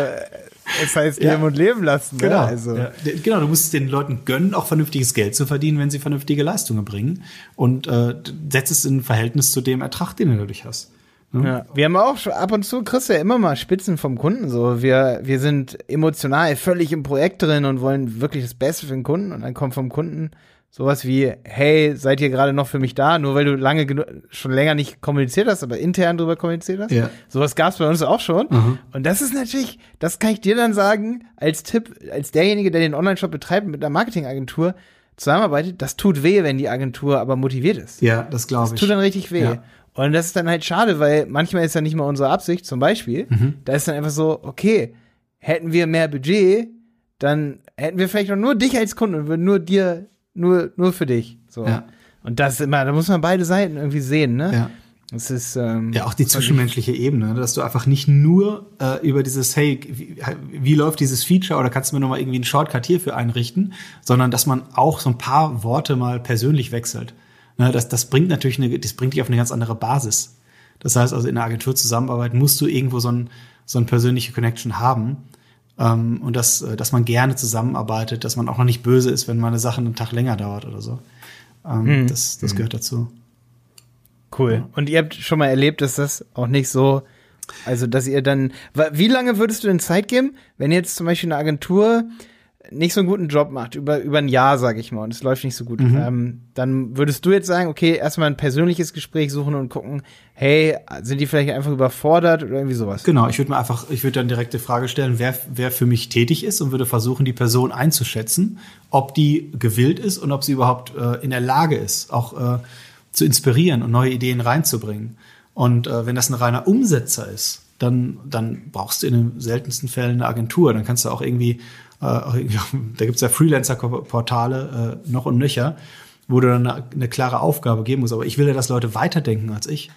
es heißt leben ja. und leben lassen. Ne? Genau. Ne? Also. Ja. Genau, du musst es den Leuten gönnen, auch vernünftiges Geld zu verdienen, wenn sie vernünftige Leistungen bringen. Und äh, setzt es in ein Verhältnis zu dem Ertrag, den du dadurch hast. Ne? Ja. Wir haben auch ab und zu, kriegst du ja immer mal Spitzen vom Kunden. So, wir, wir sind emotional völlig im Projekt drin und wollen wirklich das Beste für den Kunden. Und dann kommt vom Kunden Sowas wie, hey, seid ihr gerade noch für mich da? Nur weil du lange genug, schon länger nicht kommuniziert hast, aber intern drüber kommuniziert hast. Ja. Sowas gab es bei uns auch schon. Mhm. Und das ist natürlich, das kann ich dir dann sagen, als Tipp, als derjenige, der den Online-Shop betreibt mit einer Marketingagentur zusammenarbeitet, das tut weh, wenn die Agentur aber motiviert ist. Ja, das glaube ich. Tut dann richtig weh. Ja. Und das ist dann halt schade, weil manchmal ist ja nicht mal unsere Absicht, zum Beispiel. Mhm. Da ist dann einfach so, okay, hätten wir mehr Budget, dann hätten wir vielleicht auch nur dich als Kunden und würden nur dir, nur, nur für dich. So. Ja. Und das ist immer, da muss man beide Seiten irgendwie sehen, ne? Ja. Das ist, ähm, Ja, auch die zwischenmenschliche Ebene, ne, dass du einfach nicht nur äh, über dieses, hey, wie, wie läuft dieses Feature oder kannst du mir nochmal irgendwie einen Shortcut hierfür einrichten, sondern dass man auch so ein paar Worte mal persönlich wechselt. Ne, das, das bringt natürlich eine, das bringt dich auf eine ganz andere Basis. Das heißt also, in der Agentur zusammenarbeiten musst du irgendwo so ein, so eine persönliche Connection haben. Ähm, und dass, äh, dass man gerne zusammenarbeitet, dass man auch noch nicht böse ist, wenn mal eine Sache einen Tag länger dauert oder so. Ähm, Das, das gehört dazu. cool. Und ihr habt schon mal erlebt, dass das auch nicht so, also dass ihr dann, wie lange würdest du denn Zeit geben, wenn jetzt zum Beispiel eine Agentur nicht so einen guten Job macht, über, über ein Jahr, sag ich mal, und es läuft nicht so gut, ähm, dann würdest du jetzt sagen, okay, erstmal ein persönliches Gespräch suchen und gucken, hey, sind die vielleicht einfach überfordert oder irgendwie sowas? Genau, ich würde mir einfach, ich würde dann direkt die Frage stellen, wer, wer für mich tätig ist und würde versuchen, die Person einzuschätzen, ob die gewillt ist und ob sie überhaupt äh, in der Lage ist, auch äh, zu inspirieren und neue Ideen reinzubringen. Und äh, wenn das ein reiner Umsetzer ist, dann, dann brauchst du in den seltensten Fällen eine Agentur. Dann kannst du auch irgendwie, äh, da gibt's ja Freelancer-Portale äh, noch und nöcher, wo du dann eine, eine klare Aufgabe geben musst. Aber ich will ja, dass Leute weiterdenken als ich.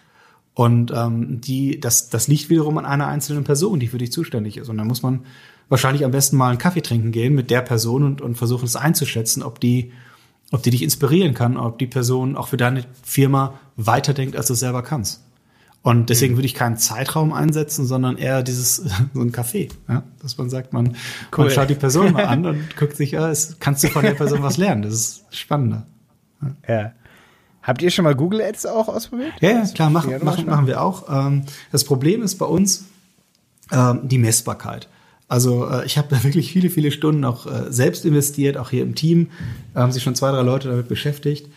Und ähm, die, das, das liegt wiederum an einer einzelnen Person, die für dich zuständig ist. Und dann muss man wahrscheinlich am besten mal einen Kaffee trinken gehen mit der Person und, und versuchen es einzuschätzen, ob die, ob die dich inspirieren kann, ob die Person auch für deine Firma weiterdenkt, als du selber kannst. Und deswegen würde ich keinen Zeitraum einsetzen, sondern eher dieses, so ein Kaffee, ja? dass man sagt, man, Cool. man schaut die Person mal an und guckt sich, ja, es, kannst du von der Person was lernen? Das ist spannender. Ja. Habt ihr schon mal Google Ads auch ausprobiert? Ja, ja klar, machen, Ja, machen, machst machen wir auch. Ähm, das Problem ist bei uns ähm, die Messbarkeit. Also äh, ich habe da wirklich viele, viele Stunden auch äh, selbst investiert, auch hier im Team haben sich schon zwei, drei Leute damit beschäftigt.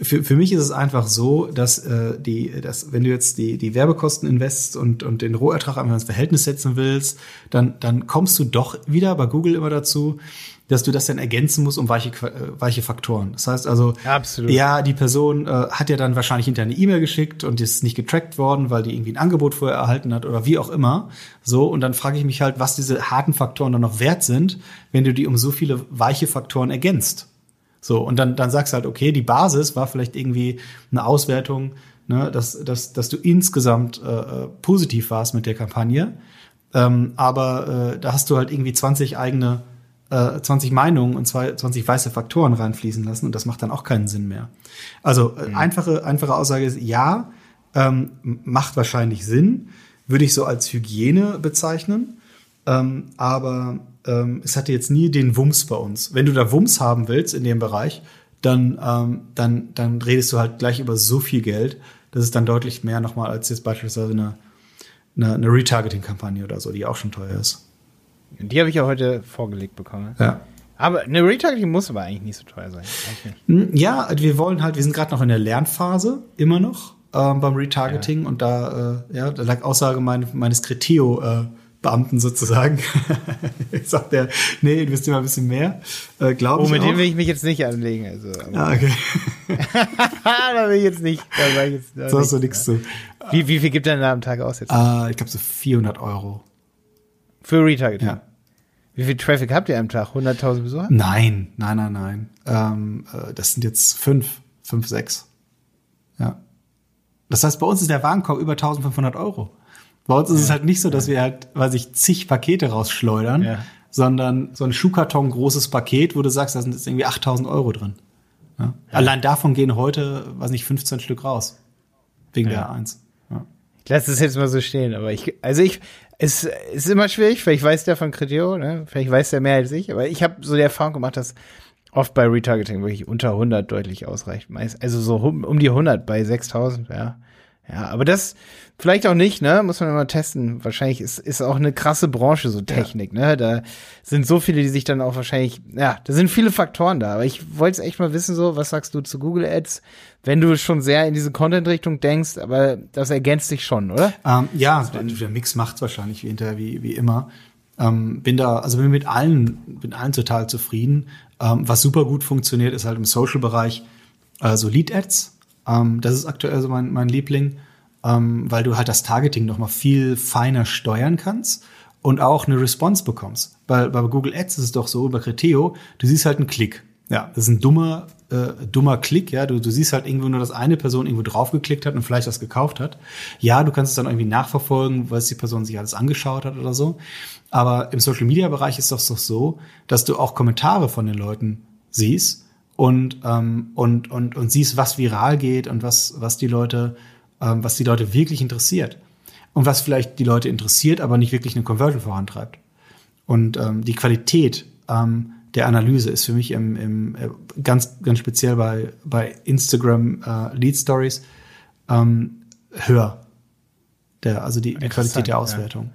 Für, für mich ist es einfach so, dass äh, die, dass wenn du jetzt die, die Werbekosten investst und, und den Rohertrag einmal ins Verhältnis setzen willst, dann, dann kommst du doch wieder bei Google immer dazu, dass du das dann ergänzen musst um weiche, äh, weiche Faktoren. Das heißt also, Absolut. ja, die Person äh, hat ja dann wahrscheinlich hinter eine E-Mail geschickt und ist nicht getrackt worden, weil die irgendwie ein Angebot vorher erhalten hat oder wie auch immer. So, und dann frage ich mich halt, was diese harten Faktoren dann noch wert sind, wenn du die um so viele weiche Faktoren ergänzt. So, und dann, dann sagst du halt, okay, die Basis war vielleicht irgendwie eine Auswertung, ne, dass, dass, dass du insgesamt äh, äh, positiv warst mit der Kampagne. Ähm, aber äh, da hast du halt irgendwie 20 eigene, äh, 20 Meinungen und zwei, 20 weiße Faktoren reinfließen lassen und das macht dann auch keinen Sinn mehr. Also äh, einfache, einfache Aussage ist ja, ähm, macht wahrscheinlich Sinn, würde ich so als Hygiene bezeichnen. Ähm, aber ähm, es hatte jetzt nie den Wumms bei uns. Wenn du da Wumms haben willst in dem Bereich, dann, ähm, dann, dann redest du halt gleich über so viel Geld. Das ist dann deutlich mehr nochmal als jetzt beispielsweise eine, eine, eine Retargeting-Kampagne oder so, die auch schon teuer ist. Die habe ich ja heute vorgelegt bekommen. Ja. Aber eine Retargeting muss aber eigentlich nicht so teuer sein. Hm, Ja, wir wollen halt, wir sind gerade noch in der Lernphase, immer noch ähm, beim Retargeting und da, äh, ja, da lag Aussage mein, meines Creteo äh, Beamten sozusagen. Sagt der, nee, investieren wir ein bisschen mehr. Äh, Glaube Oh, ich mit auch. dem will ich mich jetzt nicht anlegen. Also, ah, okay. da will ich jetzt nicht. Da sag ich jetzt, da So hast du nicht. nichts zu. Wie, wie viel gibt er denn da am Tag aus jetzt? Äh, ich glaube so 400 Euro. Für Retargeting? Ja. Wie viel Traffic habt ihr am Tag? 100.000 Besucher? Nein, nein, nein, nein. Ähm, äh, das sind jetzt fünf, fünf, sechs. Ja. Das heißt, bei uns ist der Warenkorb über 1500 Euro. Bei uns ist es halt nicht so, dass wir halt, weiß ich, zig Pakete rausschleudern, Ja. sondern so ein Schuhkarton großes Paket, wo du sagst, da sind jetzt irgendwie 8000 Euro drin. Ja? Allein davon gehen heute, weiß nicht, 15 Stück raus. Wegen der A1. Ja. Ich lasse das jetzt mal so stehen, aber ich, also ich, es ist immer schwierig, vielleicht weiß der von Criteo, ne? vielleicht weiß der mehr als ich, aber ich habe so die Erfahrung gemacht, dass oft bei Retargeting wirklich unter 100 deutlich ausreicht. Meist, also so um, um die 100 bei 6000, ja. Ja, aber das vielleicht auch nicht, ne? Muss man immer testen. Wahrscheinlich ist, ist auch eine krasse Branche, so Technik, ja. ne? Da sind so viele, die sich dann auch wahrscheinlich, ja, da sind viele Faktoren da. Aber ich wollte es echt mal wissen, so, was sagst du zu Google Ads, wenn du schon sehr in diese Content-Richtung denkst, aber das ergänzt sich schon, oder? Ähm, ja, der, der Mix macht's wahrscheinlich wie, hinterher, wie, wie immer. Ähm, bin da, also bin mit allen, bin allen total zufrieden. Ähm, was super gut funktioniert, ist halt im Social-Bereich, also Lead-Ads ähm, das ist aktuell so mein, mein Liebling, ähm, weil du halt das Targeting noch mal viel feiner steuern kannst und auch eine Response bekommst. Bei, bei Google Ads ist es doch so, über Criteo, du siehst halt einen Klick. Ja, das ist ein dummer, äh, dummer Klick, ja. Du, du siehst halt irgendwo nur, dass eine Person irgendwo draufgeklickt hat und vielleicht das gekauft hat. Ja, du kannst es dann irgendwie nachverfolgen, weil es die Person sich alles angeschaut hat oder so. Aber im Social Media Bereich ist es doch so, dass du auch Kommentare von den Leuten siehst und, ähm, und, und, und siehst, was viral geht und was, was die Leute, ähm, was die Leute wirklich interessiert. Und was vielleicht die Leute interessiert, aber nicht wirklich eine Conversion vorantreibt. Und ähm, die Qualität ähm, der Analyse ist für mich im, im äh, ganz, ganz speziell bei, bei Instagram äh, Lead Stories ähm, höher. Der, also die, die Qualität der Auswertung. Ja.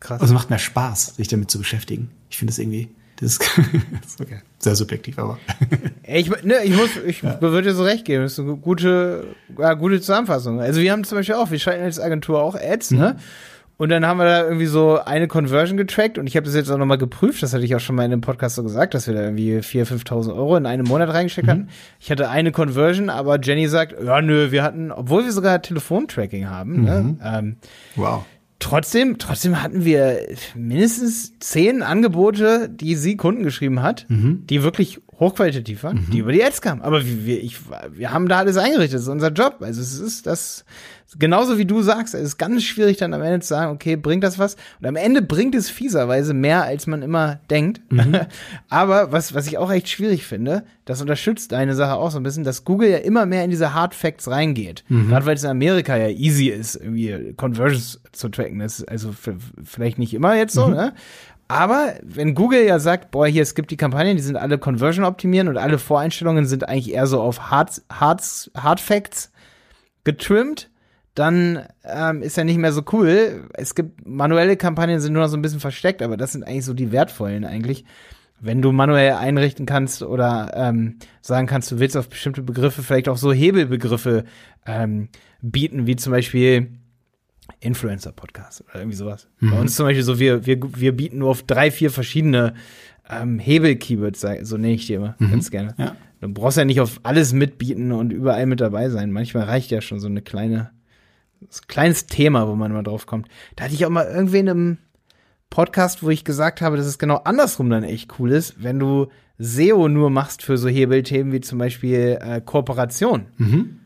Krass. Also macht mehr Spaß, sich damit zu beschäftigen. Ich finde es irgendwie das ist okay. sehr subjektiv, aber. ich, ne, ich muss, ich ja. würde dir so recht geben. Das ist eine gute, ja, gute Zusammenfassung. Also wir haben zum Beispiel auch, wir schalten als Agentur auch Ads, ne? mhm. ne? Und dann haben wir da irgendwie so eine Conversion getrackt und ich habe das jetzt auch nochmal geprüft, das hatte ich auch schon mal in dem Podcast so gesagt, dass wir da irgendwie 4.000, 5.000 Euro in einem Monat reingesteckt mhm. hatten. Ich hatte eine Conversion, aber Jenny sagt, ja nö, wir hatten, obwohl wir sogar Telefontracking haben, ne? mhm. ne? ähm, wow. Trotzdem, trotzdem hatten wir mindestens zehn Angebote, die sie Kunden geschrieben hat, mhm. die wirklich hochqualitativ waren, mhm. die über die Ads kamen. Aber wir, ich, wir haben da alles eingerichtet. Das ist unser Job. Also es ist das, genauso wie du sagst, es ist ganz schwierig dann am Ende zu sagen, okay, bringt das was? Und am Ende bringt es fieserweise mehr, als man immer denkt. Mhm. Aber was, was ich auch echt schwierig finde, das unterstützt deine Sache auch so ein bisschen, dass Google ja immer mehr in diese Hard Facts reingeht. Mhm. Gerade weil es in Amerika ja easy ist, irgendwie Conversions zu tracken. Das ist also vielleicht nicht immer jetzt so, mhm. ne? Aber wenn Google ja sagt, boah, hier, es gibt die Kampagnen, die sind alle Conversion optimieren und alle Voreinstellungen sind eigentlich eher so auf Hard, Hard, Hard Facts getrimmt, dann ähm, ist ja nicht mehr so cool. Es gibt manuelle Kampagnen, sind nur noch so ein bisschen versteckt, aber das sind eigentlich so die wertvollen eigentlich. Wenn du manuell einrichten kannst oder ähm, sagen kannst, du willst auf bestimmte Begriffe vielleicht auch so Hebelbegriffe ähm, bieten, wie zum Beispiel Influencer-Podcast oder irgendwie sowas. Mhm. Bei uns zum Beispiel so, wir, wir, wir bieten nur auf drei, vier verschiedene ähm, Hebel-Keywords, so nenne ich die immer mhm. ganz gerne. Ja. Du brauchst ja nicht auf alles mitbieten und überall mit dabei sein. Manchmal reicht ja schon so eine kleine so ein kleines Thema, wo man mal drauf kommt. Da hatte ich auch mal irgendwie in einem Podcast, wo ich gesagt habe, dass es genau andersrum dann echt cool ist, wenn du SEO nur machst für so Hebelthemen wie zum Beispiel äh, Kooperation. Mhm.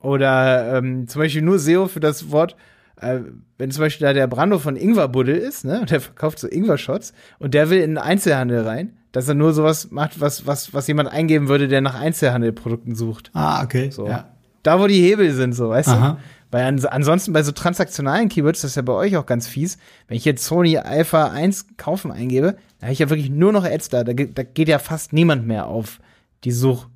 Oder ähm, zum Beispiel nur SEO für das Wort, äh, wenn zum Beispiel da der Brando von Ingwerbuddel ist, ne, und der verkauft so Ingwer-Shots und der will in den Einzelhandel rein, dass er nur sowas macht, was, was, was jemand eingeben würde, der nach Einzelhandelprodukten sucht. Ah, okay. So. Ja. Da, wo die Hebel sind, so, weißt Aha. du? Weil ans ansonsten bei so transaktionalen Keywords, das ist ja bei euch auch ganz fies, wenn ich jetzt Sony Alpha 1 kaufen eingebe, da habe ich ja wirklich nur noch Ads da. Da, da geht ja fast niemand mehr auf die Such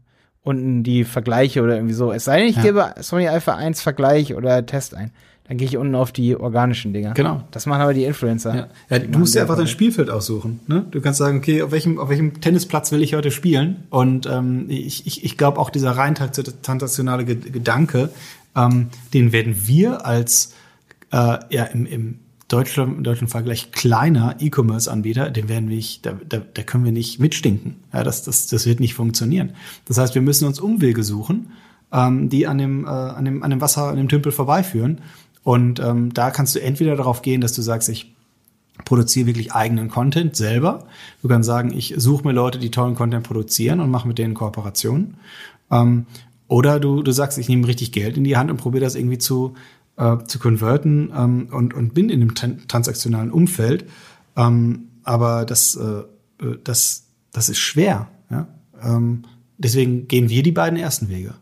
unten die Vergleiche oder irgendwie so. Es sei denn, ich ja. gebe Sony Alpha 1 Vergleich oder Test ein. Dann gehe ich unten auf die organischen Dinger. Genau. Das machen aber die Influencer. Ja. ja du musst ja einfach dein Spielfeld aussuchen. Ne? Du kannst sagen, okay, auf welchem, auf welchem Tennisplatz will ich heute spielen? Und ähm, ich, ich, ich glaube auch dieser rein transaktionale Gedanke, ähm, den werden wir als äh, ja, im, im Deutschland, im deutschen Vergleich kleiner E-Commerce-Anbieter, den werden wir nicht, da, da, da können wir nicht mitstinken. Ja, das, das, das wird nicht funktionieren. Das heißt, wir müssen uns Umwege suchen, ähm, die an dem, äh, an, dem, an dem Wasser, an dem Tümpel vorbeiführen. Und ähm, da kannst du entweder darauf gehen, dass du sagst, ich produziere wirklich eigenen Content selber. Du kannst sagen, ich suche mir Leute, die tollen Content produzieren und mache mit denen Kooperationen. Ähm, oder du, du sagst, ich nehme richtig Geld in die Hand und probiere das irgendwie zu, äh, zu konverten ähm, und, und bin in einem transaktionalen Umfeld. Ähm, aber das, äh, äh, das, das ist schwer. Ja? Ähm, deswegen gehen wir die beiden ersten Wege.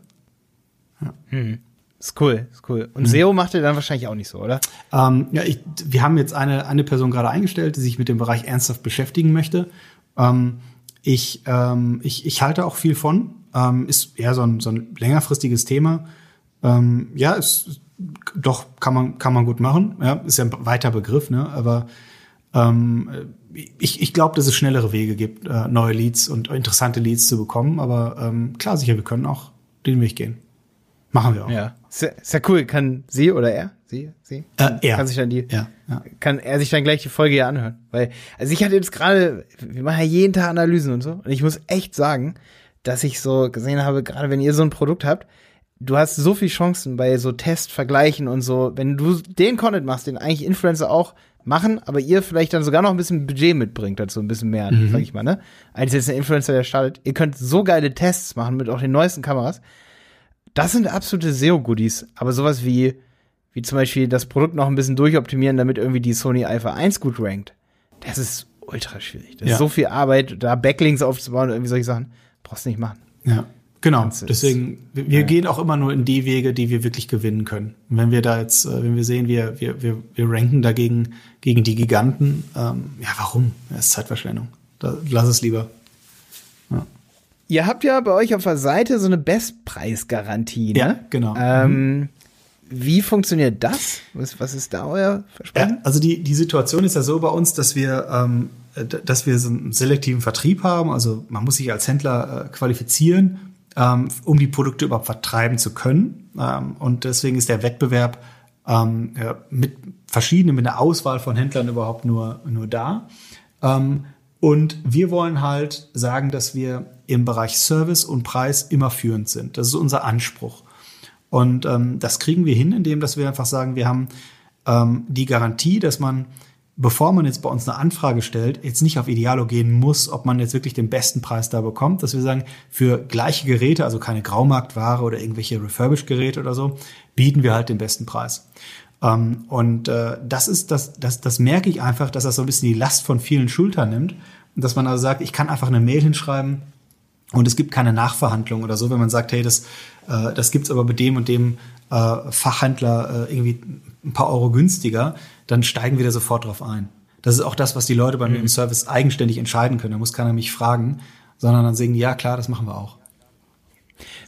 Ja. Hm. Ist cool, ist cool. Und mhm. SEO macht ihr dann wahrscheinlich auch nicht so, oder? Ähm, ja, ich, wir haben jetzt eine, eine Person gerade eingestellt, die sich mit dem Bereich ernsthaft beschäftigen möchte. Ähm, ich, ähm, ich, ich halte auch viel von. Ähm, ist eher so ein, so ein längerfristiges Thema. Ähm, ja, ist doch kann man kann man gut machen. Ja, ist ja ein weiter Begriff, ne? Aber ähm, ich, ich glaube, dass es schnellere Wege gibt, äh, neue Leads und interessante Leads zu bekommen. Aber klar, sicher, wir können auch den Weg gehen. Machen wir auch. Ja, sehr, sehr cool. Kann sie oder er, sie, sie, Äh, er. kann sich dann die, Ja, ja. kann er sich dann gleich die Folge hier anhören. Weil, also ich hatte jetzt gerade, wir machen ja jeden Tag Analysen und so. Und ich muss echt sagen, dass ich so gesehen habe, gerade wenn ihr so ein Produkt habt, du hast so viel Chancen bei so Testvergleichen und so, wenn du den Content machst, den eigentlich Influencer auch machen, aber ihr vielleicht dann sogar noch ein bisschen Budget mitbringt dazu, ein bisschen mehr, sag ich mal, ne? Als jetzt ein Influencer, der startet. Ihr könnt so geile Tests machen mit auch den neuesten Kameras. Das sind absolute SEO-Goodies. Aber sowas wie, wie zum Beispiel das Produkt noch ein bisschen durchoptimieren, damit irgendwie die Sony Alpha 1 gut rankt, das ist ultra schwierig. Das Ja. ist so viel Arbeit, da Backlinks aufzubauen und irgendwie solche Sachen. Brauchst du nicht machen. Ja, genau. Deswegen, wir, wir gehen auch immer nur in die Wege, die wir wirklich gewinnen können. Und wenn wir da jetzt, äh, wenn wir sehen, wir, wir, wir, wir ranken dagegen gegen die Giganten, ähm, ja, warum? Das ist Zeitverschwendung. Da, lass es lieber. Ihr habt ja bei euch auf der Seite so eine Bestpreisgarantie, ne? Ja, genau. Ähm, wie funktioniert das? Was, was ist da euer Ja, Versprechen? also die, die Situation ist ja so bei uns, dass wir, ähm, äh, dass wir so einen selektiven Vertrieb haben. Also man muss sich als Händler äh, qualifizieren, ähm, um die Produkte überhaupt vertreiben zu können. Ähm, und deswegen ist der Wettbewerb ähm, ja, mit verschiedenen, mit einer Auswahl von Händlern überhaupt nur, nur da. Ähm, und wir wollen halt sagen, dass wir im Bereich Service und Preis immer führend sind. Das ist unser Anspruch. Und ähm, das kriegen wir hin, indem dass wir einfach sagen, wir haben ähm, die Garantie, dass man, bevor man jetzt bei uns eine Anfrage stellt, jetzt nicht auf Idealo gehen muss, ob man jetzt wirklich den besten Preis da bekommt, dass wir sagen, für gleiche Geräte, also keine Graumarktware oder irgendwelche Refurbished-Geräte oder so, bieten wir halt den besten Preis. Ähm, und äh, das ist das, das, das merke ich einfach, dass das so ein bisschen die Last von vielen Schultern nimmt. Und dass man also sagt, ich kann einfach eine Mail hinschreiben, und es gibt keine Nachverhandlung oder so, wenn man sagt, hey, das, äh, das gibt's aber bei dem und dem äh, Fachhändler äh, irgendwie ein paar Euro günstiger, dann steigen wir da sofort drauf ein. Das ist auch das, was die Leute bei mir im Service eigenständig entscheiden können. Da muss keiner mich fragen, sondern dann sagen, die, ja klar, das machen wir auch.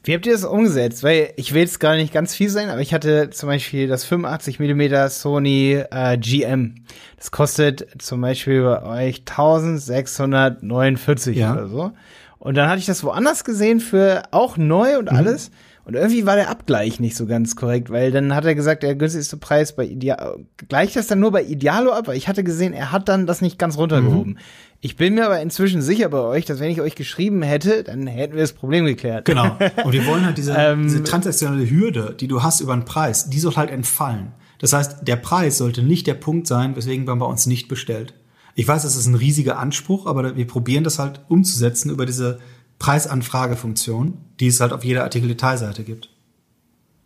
Wie habt ihr das umgesetzt? Weil ich will jetzt gar nicht ganz viel sein, aber ich hatte zum Beispiel das 85 mm Sony äh, GM. Das kostet zum Beispiel bei euch 1649 Ja. oder so. Und dann hatte ich das woanders gesehen für auch neu und alles. Und irgendwie war der Abgleich nicht so ganz korrekt, weil dann hat er gesagt, der günstigste Preis bei Idealo, gleicht das dann nur bei Idealo ab, weil ich hatte gesehen, er hat dann das nicht ganz runtergehoben. Ich bin mir aber inzwischen sicher bei euch, dass wenn ich euch geschrieben hätte, dann hätten wir das Problem geklärt. Genau. Und wir wollen halt diese, Ähm, diese transaktionelle Hürde, die du hast über einen Preis, die soll halt entfallen. Das heißt, der Preis sollte nicht der Punkt sein, weswegen man bei uns nicht bestellt. Ich weiß, das ist ein riesiger Anspruch, aber wir probieren das halt umzusetzen über diese Preisanfragefunktion, die es halt auf jeder Artikel-Detailseite gibt.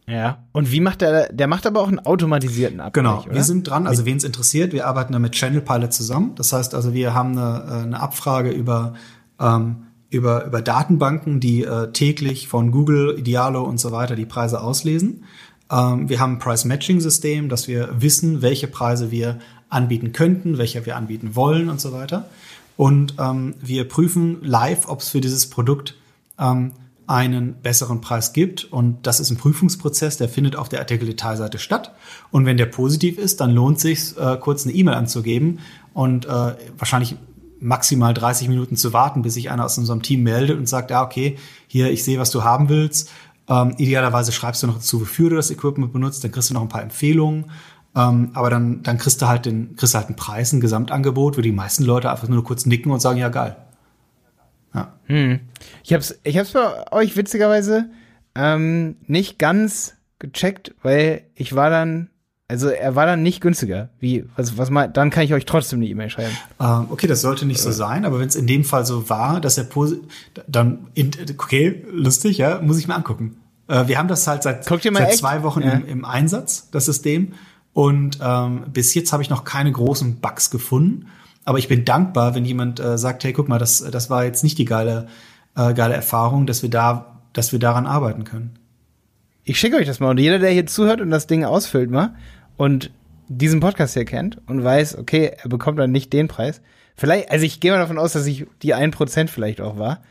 Ja. Und wie macht der, der macht aber auch einen automatisierten Abgleich, Genau, oder? wir sind dran. Also wen es interessiert, wir arbeiten da mit Channel Pilot zusammen. Das heißt also, wir haben eine, äh, eine Abfrage über, ähm, über, über Datenbanken, die äh, täglich von Google, Idealo und so weiter die Preise auslesen. Ähm, wir haben ein Price-Matching-System, dass wir wissen, welche Preise wir anbieten könnten, welche wir anbieten wollen und so weiter. Und ähm, wir prüfen live, ob es für dieses Produkt ähm, einen besseren Preis gibt. Und das ist ein Prüfungsprozess, der findet auf der Artikel-Detailseite statt. Und wenn der positiv ist, dann lohnt sich äh, kurz eine E-Mail anzugeben und äh, wahrscheinlich maximal 30 Minuten zu warten, bis sich einer aus unserem Team meldet und sagt, ja, okay, hier, ich sehe, was du haben willst. Ähm, idealerweise schreibst du noch dazu, wofür du das Equipment benutzt, dann kriegst du noch ein paar Empfehlungen. Ähm, aber dann, dann kriegst du halt den, kriegst halt einen Preis, ein Gesamtangebot, wo die meisten Leute einfach nur kurz nicken und sagen, ja, geil. Ich hab's, ich hab's bei euch witzigerweise ähm, nicht ganz gecheckt, weil ich war dann, also er war dann nicht günstiger. Wie, was, was mal, dann kann ich euch trotzdem eine E-Mail schreiben. Ähm, okay, das sollte nicht so sein, aber wenn es in dem Fall so war, dass er dann in, okay, lustig, ja, muss ich mir angucken. Äh, wir haben das halt seit, seit echt- zwei Wochen Ja. im, im Einsatz, das System. Und ähm, bis jetzt habe ich noch keine großen Bugs gefunden. Aber ich bin dankbar, wenn jemand äh, sagt, hey, guck mal, das, das war jetzt nicht die geile, äh, geile Erfahrung, dass wir da, dass wir daran arbeiten können. Ich schicke euch das mal und jeder, der hier zuhört und das Ding ausfüllt mal und diesen Podcast hier kennt und weiß, okay, er bekommt dann nicht den Preis. Vielleicht, also ich gehe mal davon aus, dass ich die 1% vielleicht auch war.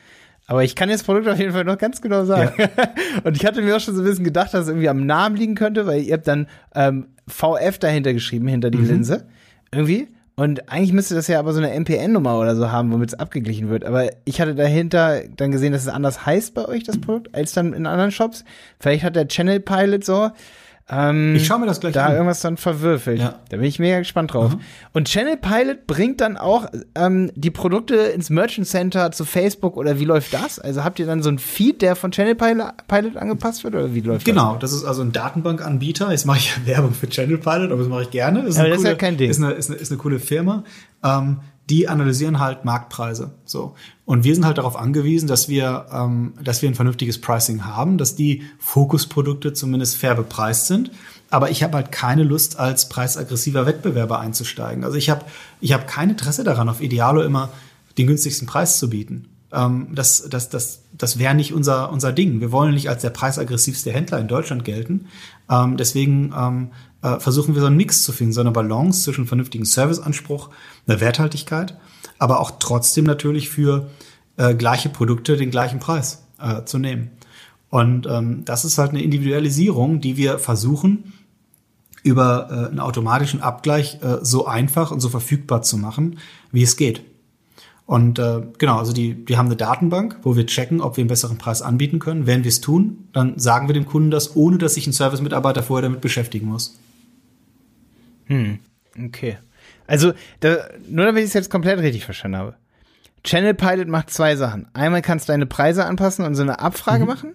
Aber ich kann jetzt Produkt auf jeden Fall noch ganz genau sagen. Ja. Und ich hatte mir auch schon so ein bisschen gedacht, dass es irgendwie am Namen liegen könnte, weil ihr habt dann ähm, VF dahinter geschrieben, hinter die mhm. Linse. Irgendwie. Und eigentlich müsste das ja aber so eine MPN-Nummer oder so haben, womit es abgeglichen wird. Aber ich hatte dahinter dann gesehen, dass es anders heißt bei euch, das Produkt, als dann in anderen Shops. Vielleicht hat der Channel Pilot so ähm, ich schaue mir das gleich da an. Da irgendwas dann verwürfelt. Ja. Da bin ich mega gespannt drauf. Mhm. Und Channel Pilot bringt dann auch ähm, die Produkte ins Merchant Center zu Facebook oder wie läuft das? Also habt ihr dann so ein Feed, der von Channel Pilot, angepasst wird oder wie läuft genau, das? Genau, das ist also ein Datenbankanbieter. Jetzt mache ich Werbung für Channel Pilot, aber das mache ich gerne. Das ist, aber das coole, ist ja kein Ding. Ist eine, ist eine, ist eine coole Firma. Ähm, die analysieren halt Marktpreise. So. Und wir sind halt darauf angewiesen, dass wir, ähm, dass wir ein vernünftiges Pricing haben, dass die Fokusprodukte zumindest fair bepreist sind. Aber ich habe halt keine Lust, als preisaggressiver Wettbewerber einzusteigen. Also ich habe ich hab kein Interesse daran, auf Idealo immer den günstigsten Preis zu bieten. Ähm, das das, das, das wäre nicht unser, unser Ding. Wir wollen nicht als der preisaggressivste Händler in Deutschland gelten. Ähm, deswegen ähm, äh, versuchen wir so einen Mix zu finden, so eine Balance zwischen vernünftigen Serviceanspruch, einer Werthaltigkeit, aber auch trotzdem natürlich für äh, gleiche Produkte den gleichen Preis äh, zu nehmen. Und ähm, das ist halt eine Individualisierung, die wir versuchen über äh, einen automatischen Abgleich äh, so einfach und so verfügbar zu machen, wie es geht. Und äh, genau, also die, die haben eine Datenbank, wo wir checken, ob wir einen besseren Preis anbieten können. Wenn wir es tun, dann sagen wir dem Kunden das, ohne dass sich ein Service-Mitarbeiter vorher damit beschäftigen muss. Hm, okay. Also, da, nur damit ich es jetzt komplett richtig verstanden habe. Channel Pilot macht zwei Sachen. Einmal kannst du deine Preise anpassen und so eine Abfrage mhm. machen.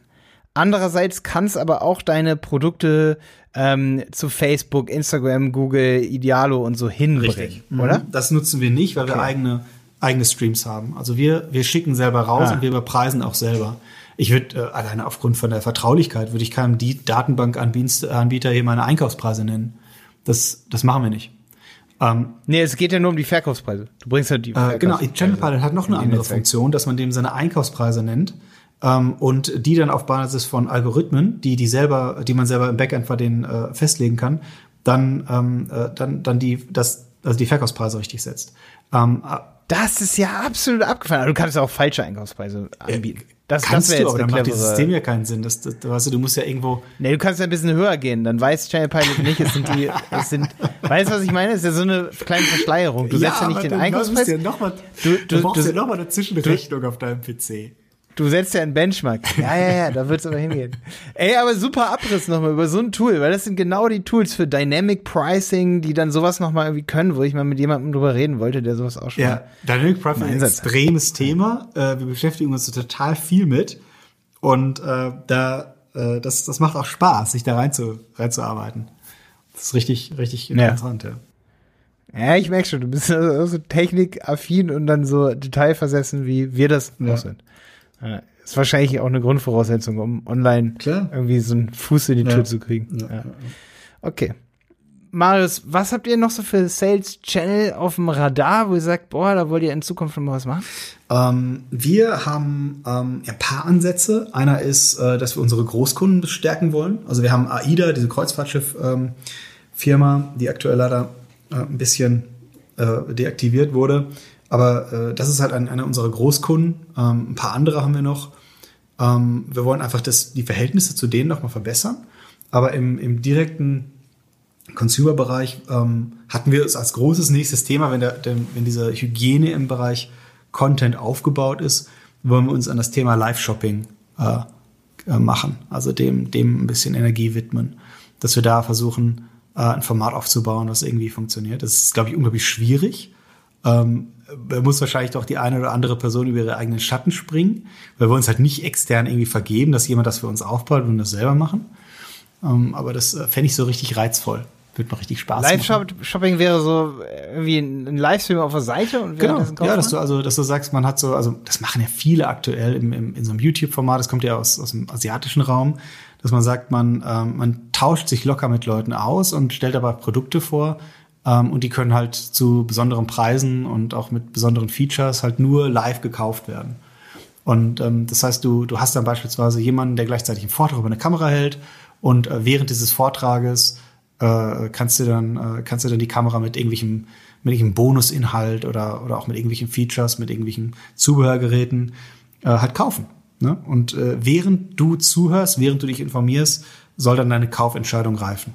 Andererseits kannst aber auch deine Produkte ähm, zu Facebook, Instagram, Google, Idealo und so hinbringen, Richtig. Mhm. oder? Das nutzen wir nicht, weil okay. wir eigene eigene Streams haben. Also wir, wir schicken selber raus ah. und wir überpreisen auch selber. Ich würde, äh, alleine aufgrund von der Vertraulichkeit, würde ich keinem die Datenbankanbieter hier meine Einkaufspreise nennen. Das, das machen wir nicht. Ähm, nee, es geht ja nur um die Verkaufspreise. Du bringst halt die äh, Genau, Channel Pilot hat noch eine andere Funktion, dass man dem seine Einkaufspreise nennt ähm, und die dann auf Basis von Algorithmen, die, die, selber, die man selber im Backend bei denen äh, festlegen kann, dann, ähm, äh, dann, dann die, das, also die Verkaufspreise richtig setzt. Ähm, das ist ja absolut abgefahren. Aber du kannst ja auch falsche Einkaufspreise anbieten. Das, kannst das du, aber dann macht dieses System ja keinen Sinn. Das, das, weißt du, du musst ja irgendwo. Nee, du kannst ja ein bisschen höher gehen. Dann weiß Channel Pilot nicht, es sind die, es sind, weißt du, was ich meine? Es ist ja so eine kleine Verschleierung. Du setzt ja, ja nicht den Einkaufspreis. Ja du, du, du brauchst ja nochmal eine Zwischenrechnung auf deinem PC. Du setzt ja einen Benchmark. Ja, ja, ja, da wird's aber hingehen. Ey, aber super Abriss nochmal über so ein Tool, weil das sind genau die Tools für Dynamic Pricing, die dann sowas nochmal irgendwie können, wo ich mal mit jemandem drüber reden wollte, der sowas auch schon. Ja, Dynamic Pricing ist ein extremes Thema. Äh, wir beschäftigen uns total viel mit. Und äh, da, äh, das, das macht auch Spaß, sich da rein zu, reinzuarbeiten. Das ist richtig, richtig interessant, ja. ja. Ja, ich merke schon, du bist so, technikaffin und dann so detailversessen, wie wir das ja. auch sind. Ja, ist wahrscheinlich auch eine Grundvoraussetzung, um online Klar. irgendwie so einen Fuß in die Tür ja. zu kriegen. Ja. Okay. Marius, was habt ihr noch so für Sales Channel auf dem Radar, wo ihr sagt, boah, da wollt ihr in Zukunft noch was machen? Ähm, wir haben ähm, ein paar Ansätze. Einer ist, äh, dass wir unsere Großkunden bestärken wollen. Also wir haben AIDA, diese Kreuzfahrtschiff-Firma, ähm, die aktuell leider äh, ein bisschen äh, deaktiviert wurde. Aber äh, das ist halt ein, einer unserer Großkunden. Ähm, ein paar andere haben wir noch. Ähm, wir wollen einfach das, die Verhältnisse zu denen nochmal verbessern. Aber im, im direkten Consumer-Bereich ähm, hatten wir es als großes nächstes Thema, wenn, der, der, wenn diese Hygiene im Bereich Content aufgebaut ist, wollen wir uns an das Thema Live-Shopping äh, äh, machen. Also dem, dem ein bisschen Energie widmen. Dass wir da versuchen, äh, ein Format aufzubauen, was irgendwie funktioniert. Das ist, glaube ich, unglaublich schwierig. Ähm, da muss wahrscheinlich doch die eine oder andere Person über ihre eigenen Schatten springen, weil wir uns halt nicht extern irgendwie vergeben, dass jemand das für uns aufbaut und das selber machen. Ähm, aber das äh, fände ich so richtig reizvoll. Wird noch richtig Spaß Live-Shopping wäre so irgendwie ein Livestream auf der Seite und genau. Das ja, dass du also, dass du sagst, man hat so, also das machen ja viele aktuell im, im, in so einem YouTube-Format. Das kommt ja aus, aus dem asiatischen Raum, dass man sagt, man ähm, man tauscht sich locker mit Leuten aus und stellt aber Produkte vor, ähm, und die können halt zu besonderen Preisen und auch mit besonderen Features halt nur live gekauft werden. Und ähm, das heißt, du, du hast dann beispielsweise jemanden, der gleichzeitig einen Vortrag über eine Kamera hält und äh, während dieses Vortrages äh, kannst du dann äh, kannst du dann die Kamera mit irgendwelchem mit irgendwelchem Bonusinhalt oder oder auch mit irgendwelchen Features, mit irgendwelchen Zubehörgeräten äh, halt kaufen. Ne? Und äh, während du zuhörst, während du dich informierst, soll dann deine Kaufentscheidung reifen.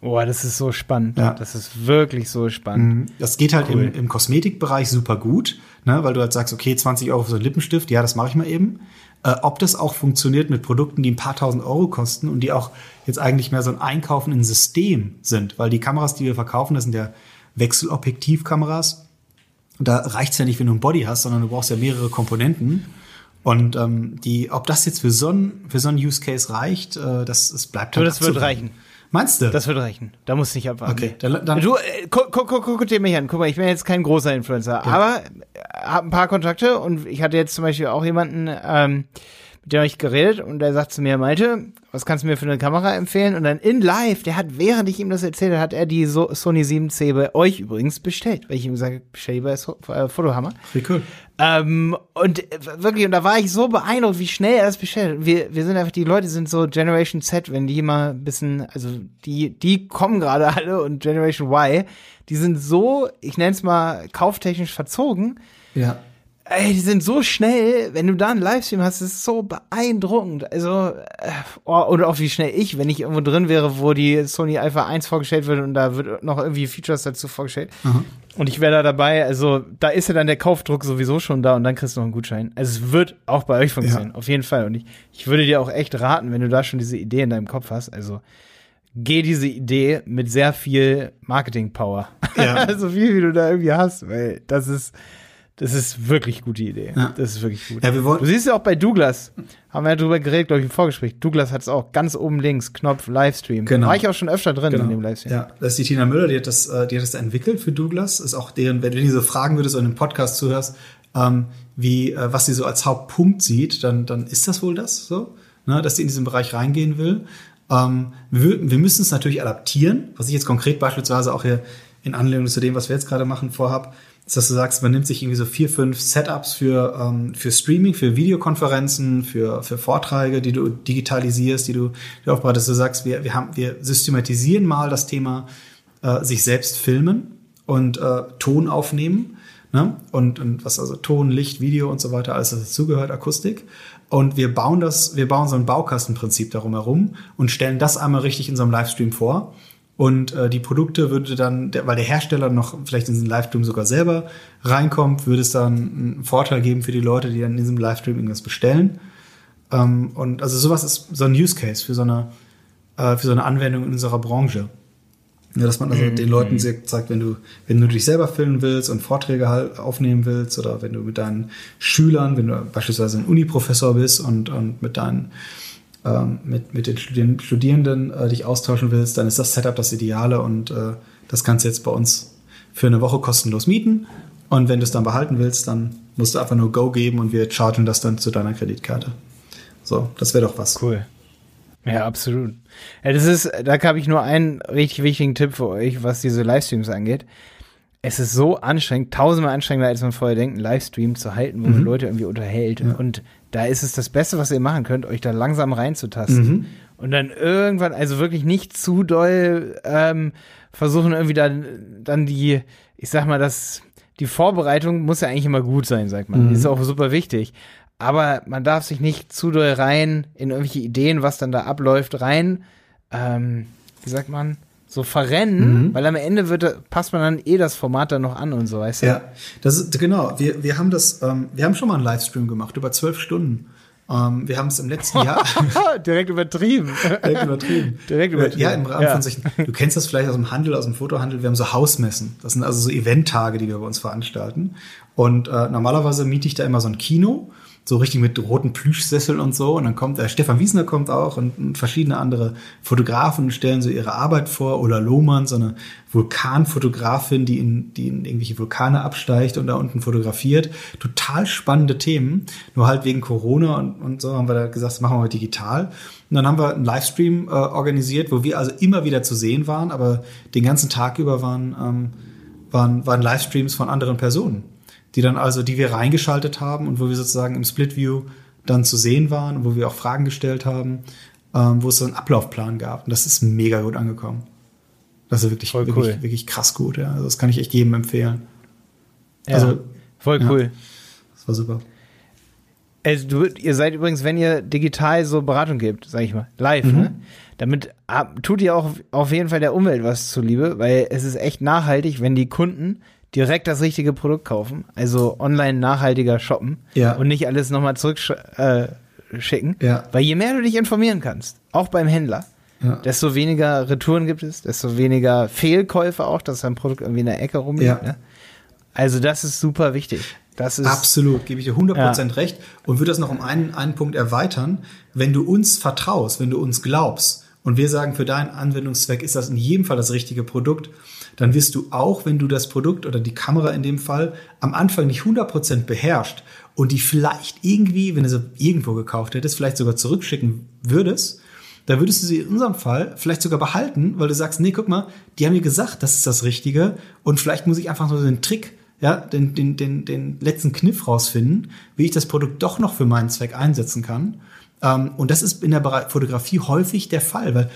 Boah, das ist so spannend. Ja. Das ist wirklich so spannend. Mhm. Das geht halt cool. im, im Kosmetikbereich super gut, ne? weil du halt sagst, okay, 20 Euro für so einen Lippenstift, ja, das mache ich mal eben. Äh, ob das auch funktioniert mit Produkten, die ein paar tausend Euro kosten und die auch jetzt eigentlich mehr so ein Einkaufen in System sind, weil die Kameras, die wir verkaufen, das sind ja Wechselobjektivkameras. Und da reicht es ja nicht, wenn du ein Body hast, sondern du brauchst ja mehrere Komponenten. Und ähm, die, ob das jetzt für so ein für so ein Use Case reicht, äh, das, das bleibt halt. das wird reichen. Meinst du? Das wird reichen. Da musst du nicht abwarten. Okay, dann, dann du, äh, guck, guck, guck, guck dir mich an. Guck mal, ich bin jetzt kein großer Influencer, ja. aber äh, habe ein paar Kontakte und ich hatte jetzt zum Beispiel auch jemanden, ähm, mit dem habe ich geredet und der sagt zu mir, Malte, was kannst du mir für eine Kamera empfehlen? Und dann in live, der hat, während ich ihm das erzählt habe, hat er die so Sony 7C bei euch übrigens bestellt, weil ich ihm gesagt habe, bestell die bei so äh, Fotohammer. Wie cool. Ähm, und wirklich, und da war ich so beeindruckt, wie schnell er das bestellt. Wir, wir sind einfach, die Leute sind so Generation Z, wenn die mal ein bisschen, also die, die kommen gerade alle und Generation Y, die sind so, ich nenne es mal, kauftechnisch verzogen. Ja Ey, die sind so schnell, wenn du da einen Livestream hast, ist so beeindruckend. Also, äh, oh, oder auch wie schnell ich, wenn ich irgendwo drin wäre, wo die Sony Alpha 1 vorgestellt wird und da wird noch irgendwie Features dazu vorgestellt. Mhm. Und ich wäre da dabei, also da ist ja dann der Kaufdruck sowieso schon da und dann kriegst du noch einen Gutschein. Also es wird auch bei euch funktionieren, ja. auf jeden Fall. Und ich, ich würde dir auch echt raten, wenn du da schon diese Idee in deinem Kopf hast, also geh diese Idee mit sehr viel Marketing-Power. Ja. so viel, wie du da irgendwie hast, weil das ist, das ist wirklich gute Idee. Ja. Das ist wirklich gut. Ja, wir du siehst ja auch bei Douglas, haben wir ja drüber geredet, glaube ich, im Vorgespräch. Douglas hat es auch ganz oben links, Knopf Livestream. Genau. War ich auch schon öfter drin genau. in dem Livestream. Ja, das ist die Tina Müller, die hat das, äh, die hat das entwickelt für Douglas. Ist auch deren, wenn du diese fragen würdest und im Podcast zuhörst, ähm, wie, äh, was sie so als Hauptpunkt sieht, dann, dann ist das wohl das so, ne, dass sie in diesen Bereich reingehen will. Ähm, wir, wir müssen es natürlich adaptieren, was ich jetzt konkret beispielsweise auch hier in Anlehnung zu dem, was wir jetzt gerade machen, vorhab ist, dass du sagst, man nimmt sich irgendwie so vier, fünf Setups für, ähm, für Streaming, für Videokonferenzen, für, für Vorträge, die du digitalisierst, die du, die aufbereitest. Du sagst, wir, wir, haben, wir systematisieren mal das Thema äh, sich selbst filmen und äh, Ton aufnehmen. Ne? Und, und was also Ton, Licht, Video und so weiter, alles was dazugehört, Akustik. Und wir bauen das, wir bauen so ein Baukastenprinzip darum herum und stellen das einmal richtig in so einem Livestream vor. Und äh, die Produkte würde dann, der, weil der Hersteller noch vielleicht in diesen Livestream sogar selber reinkommt, würde es dann einen Vorteil geben für die Leute, die dann in diesem Livestream irgendwas bestellen. Ähm, und also sowas ist so ein Use Case für so eine, äh, für so eine Anwendung in unserer Branche. Ja, dass man also mhm. den Leuten sagt, wenn du, wenn du dich selber filmen willst und Vorträge halt aufnehmen willst oder wenn du mit deinen Schülern, wenn du beispielsweise ein Uniprofessor bist und, und mit deinen ähm, mit, mit den Studierenden äh, dich austauschen willst, dann ist das Setup das Ideale und äh, das kannst du jetzt bei uns für eine Woche kostenlos mieten. Und wenn du es dann behalten willst, dann musst du einfach nur Go geben und wir chargen das dann zu deiner Kreditkarte. So, das wäre doch was. Cool. Ja, absolut. Ja, das ist, da habe ich nur einen richtig wichtigen Tipp für euch, was diese Livestreams angeht. Es ist so anstrengend, tausendmal anstrengender, als man vorher denkt, einen Livestream zu halten, wo mhm. man Leute irgendwie unterhält. Ja. Und da ist es das Beste, was ihr machen könnt, euch da langsam reinzutasten. Mhm. Und dann irgendwann, also wirklich nicht zu doll ähm, versuchen, irgendwie dann, dann die, ich sag mal, das, die Vorbereitung muss ja eigentlich immer gut sein, sagt man. Mhm. Ist auch super wichtig. Aber man darf sich nicht zu doll rein in irgendwelche Ideen, was dann da abläuft, rein, ähm, wie sagt man, so verrennen, mhm. weil am Ende wird, passt man dann eh das Format dann noch an und so, weißt du? Ja, das ist genau. Wir, wir haben das, ähm, wir haben schon mal einen Livestream gemacht über zwölf Stunden. Ähm, wir haben es im letzten Jahr direkt übertrieben. direkt übertrieben. direkt übertrieben. Ja, im Rahmen ja. von solchen. Du kennst das vielleicht aus dem Handel, aus dem Fotohandel. Wir haben so Hausmessen. Das sind also so Eventtage, die wir bei uns veranstalten. Und äh, normalerweise miete ich da immer so ein Kino so richtig mit roten Plüschsesseln und so. Und dann kommt, äh, Stefan Wiesner kommt auch und, verschiedene andere Fotografen stellen so ihre Arbeit vor. Oder Lohmann, so eine Vulkanfotografin, die in, die in irgendwelche Vulkane absteigt und da unten fotografiert. Total spannende Themen. Nur halt wegen Corona und, und so haben wir da gesagt, das machen wir digital. Und dann haben wir einen Livestream äh, organisiert, wo wir also immer wieder zu sehen waren, aber den ganzen Tag über waren, ähm, waren, waren Livestreams von anderen Personen die dann also, die wir reingeschaltet haben und wo wir sozusagen im Split View dann zu sehen waren, wo wir auch Fragen gestellt haben, ähm, wo es so einen Ablaufplan gab. Und das ist mega gut angekommen. Das ist wirklich, voll wirklich, wirklich krass gut. Ja. Also das kann ich echt jedem empfehlen. Ja, also, voll cool. Ja, das war super. Also du, ihr seid übrigens, wenn ihr digital so Beratung gebt, sag ich mal, live, Mhm. ne? Damit ab- tut ihr auch auf jeden Fall der Umwelt was zuliebe, weil es ist echt nachhaltig, wenn die Kunden direkt das richtige Produkt kaufen, also online nachhaltiger shoppen Ja. und nicht alles nochmal zurückschicken. Äh. Ja. Weil je mehr du dich informieren kannst, auch beim Händler, Ja. desto weniger Retouren gibt es, desto weniger Fehlkäufe auch, dass dein Produkt irgendwie in der Ecke rumliegt. Ja. Ne? Also das ist super wichtig. Das ist Absolut, gebe ich dir 100% recht und würde das noch um einen, einen Punkt erweitern. Wenn du uns vertraust, wenn du uns glaubst und wir sagen, für deinen Anwendungszweck ist das in jedem Fall das richtige Produkt, dann wirst du auch, wenn du das Produkt oder die Kamera in dem Fall am Anfang nicht 100% beherrscht und die vielleicht irgendwie, wenn du sie irgendwo gekauft hättest, vielleicht sogar zurückschicken würdest, da würdest du sie in unserem Fall vielleicht sogar behalten, weil du sagst, nee, guck mal, die haben mir gesagt, das ist das Richtige und vielleicht muss ich einfach nur den Trick, ja, den, den, den, den letzten Kniff rausfinden, wie ich das Produkt doch noch für meinen Zweck einsetzen kann. Ähm, und das ist in der Fotografie häufig der Fall, weil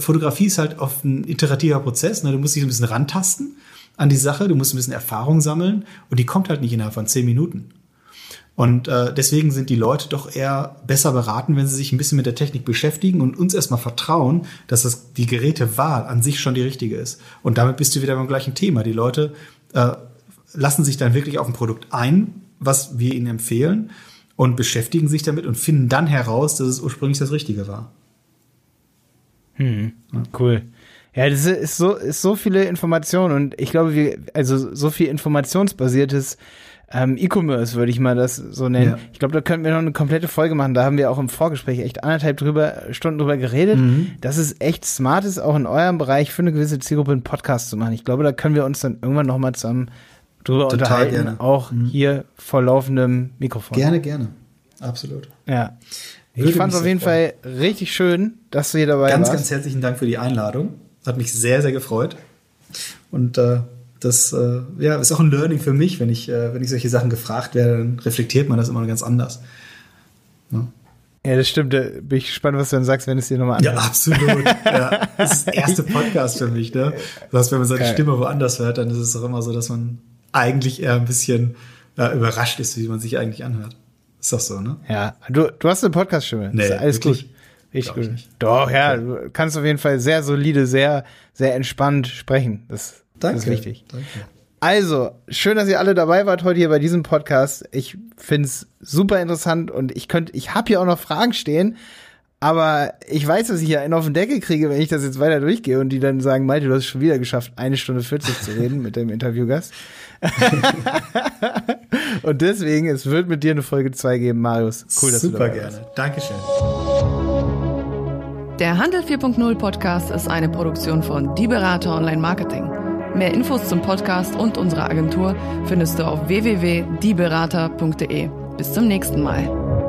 Fotografie ist halt oft ein iterativer Prozess. Ne? Du musst dich ein bisschen rantasten an die Sache, du musst ein bisschen Erfahrung sammeln und die kommt halt nicht innerhalb von zehn Minuten. Und äh, deswegen sind die Leute doch eher besser beraten, wenn sie sich ein bisschen mit der Technik beschäftigen und uns erstmal vertrauen, dass das die Gerätewahl an sich schon die richtige ist. Und damit bist du wieder beim gleichen Thema. Die Leute äh, lassen sich dann wirklich auf ein Produkt ein, was wir ihnen empfehlen und beschäftigen sich damit und finden dann heraus, dass es ursprünglich das Richtige war. Cool. Ja, das ist so, ist so viele Informationen und ich glaube, wir, also so viel informationsbasiertes ähm, E-Commerce würde ich mal das so nennen. Ja. Ich glaube, da könnten wir noch eine komplette Folge machen. Da haben wir auch im Vorgespräch echt anderthalb drüber, Stunden drüber geredet. Mhm. Dass es echt smart ist, auch in eurem Bereich für eine gewisse Zielgruppe einen Podcast zu machen. Ich glaube, da können wir uns dann irgendwann noch mal zusammen drüber Total unterhalten. gerne. Mhm. Auch hier vor laufendem Mikrofon. Gerne, gerne. Absolut. Ja. Ich Würde fand es auf jeden sehr Fall richtig schön, dass du hier dabei Ganz, warst. ganz herzlichen Dank für die Einladung. Hat mich sehr, sehr gefreut. Und äh, das äh, ja, ist auch ein Learning für mich, wenn ich, äh, wenn ich solche Sachen gefragt werde, dann reflektiert man das immer ganz anders. Ja, das stimmt. Da bin ich gespannt, was du dann sagst, wenn es dir nochmal Ja, anhört. absolut. ja, das ist der erste Podcast für mich. Ne? Das heißt, wenn man seine Geil. Stimme woanders hört, dann ist es doch immer so, dass man eigentlich eher ein bisschen äh, überrascht ist, wie man sich eigentlich anhört. Ist doch so, ne? Ja, du, du hast eine Podcast-Stimme. Nee, ist alles wirklich? gut. Richtig ich gut. nicht. Doch, ja, du kannst auf jeden Fall sehr solide, sehr, sehr entspannt sprechen. Das, das ist wichtig. Danke. Also, schön, dass ihr alle dabei wart heute hier bei diesem Podcast. Ich find's super interessant und ich könnte, ich habe hier auch noch Fragen stehen, aber ich weiß, dass ich hier einen auf den Deckel kriege, wenn ich das jetzt weiter durchgehe und die dann sagen, Malte, du hast es schon wieder geschafft, eine Stunde 40 zu reden mit dem Interviewgast. und deswegen, es wird mit dir eine Folge 2 geben, Marius. Cool, dass Super du dabei warst. gerne. Dankeschön. Der Handel 4.0 Podcast ist eine Produktion von Die Berater Online Marketing. Mehr Infos zum Podcast und unserer Agentur findest du auf www.dieberater.de. Bis zum nächsten Mal.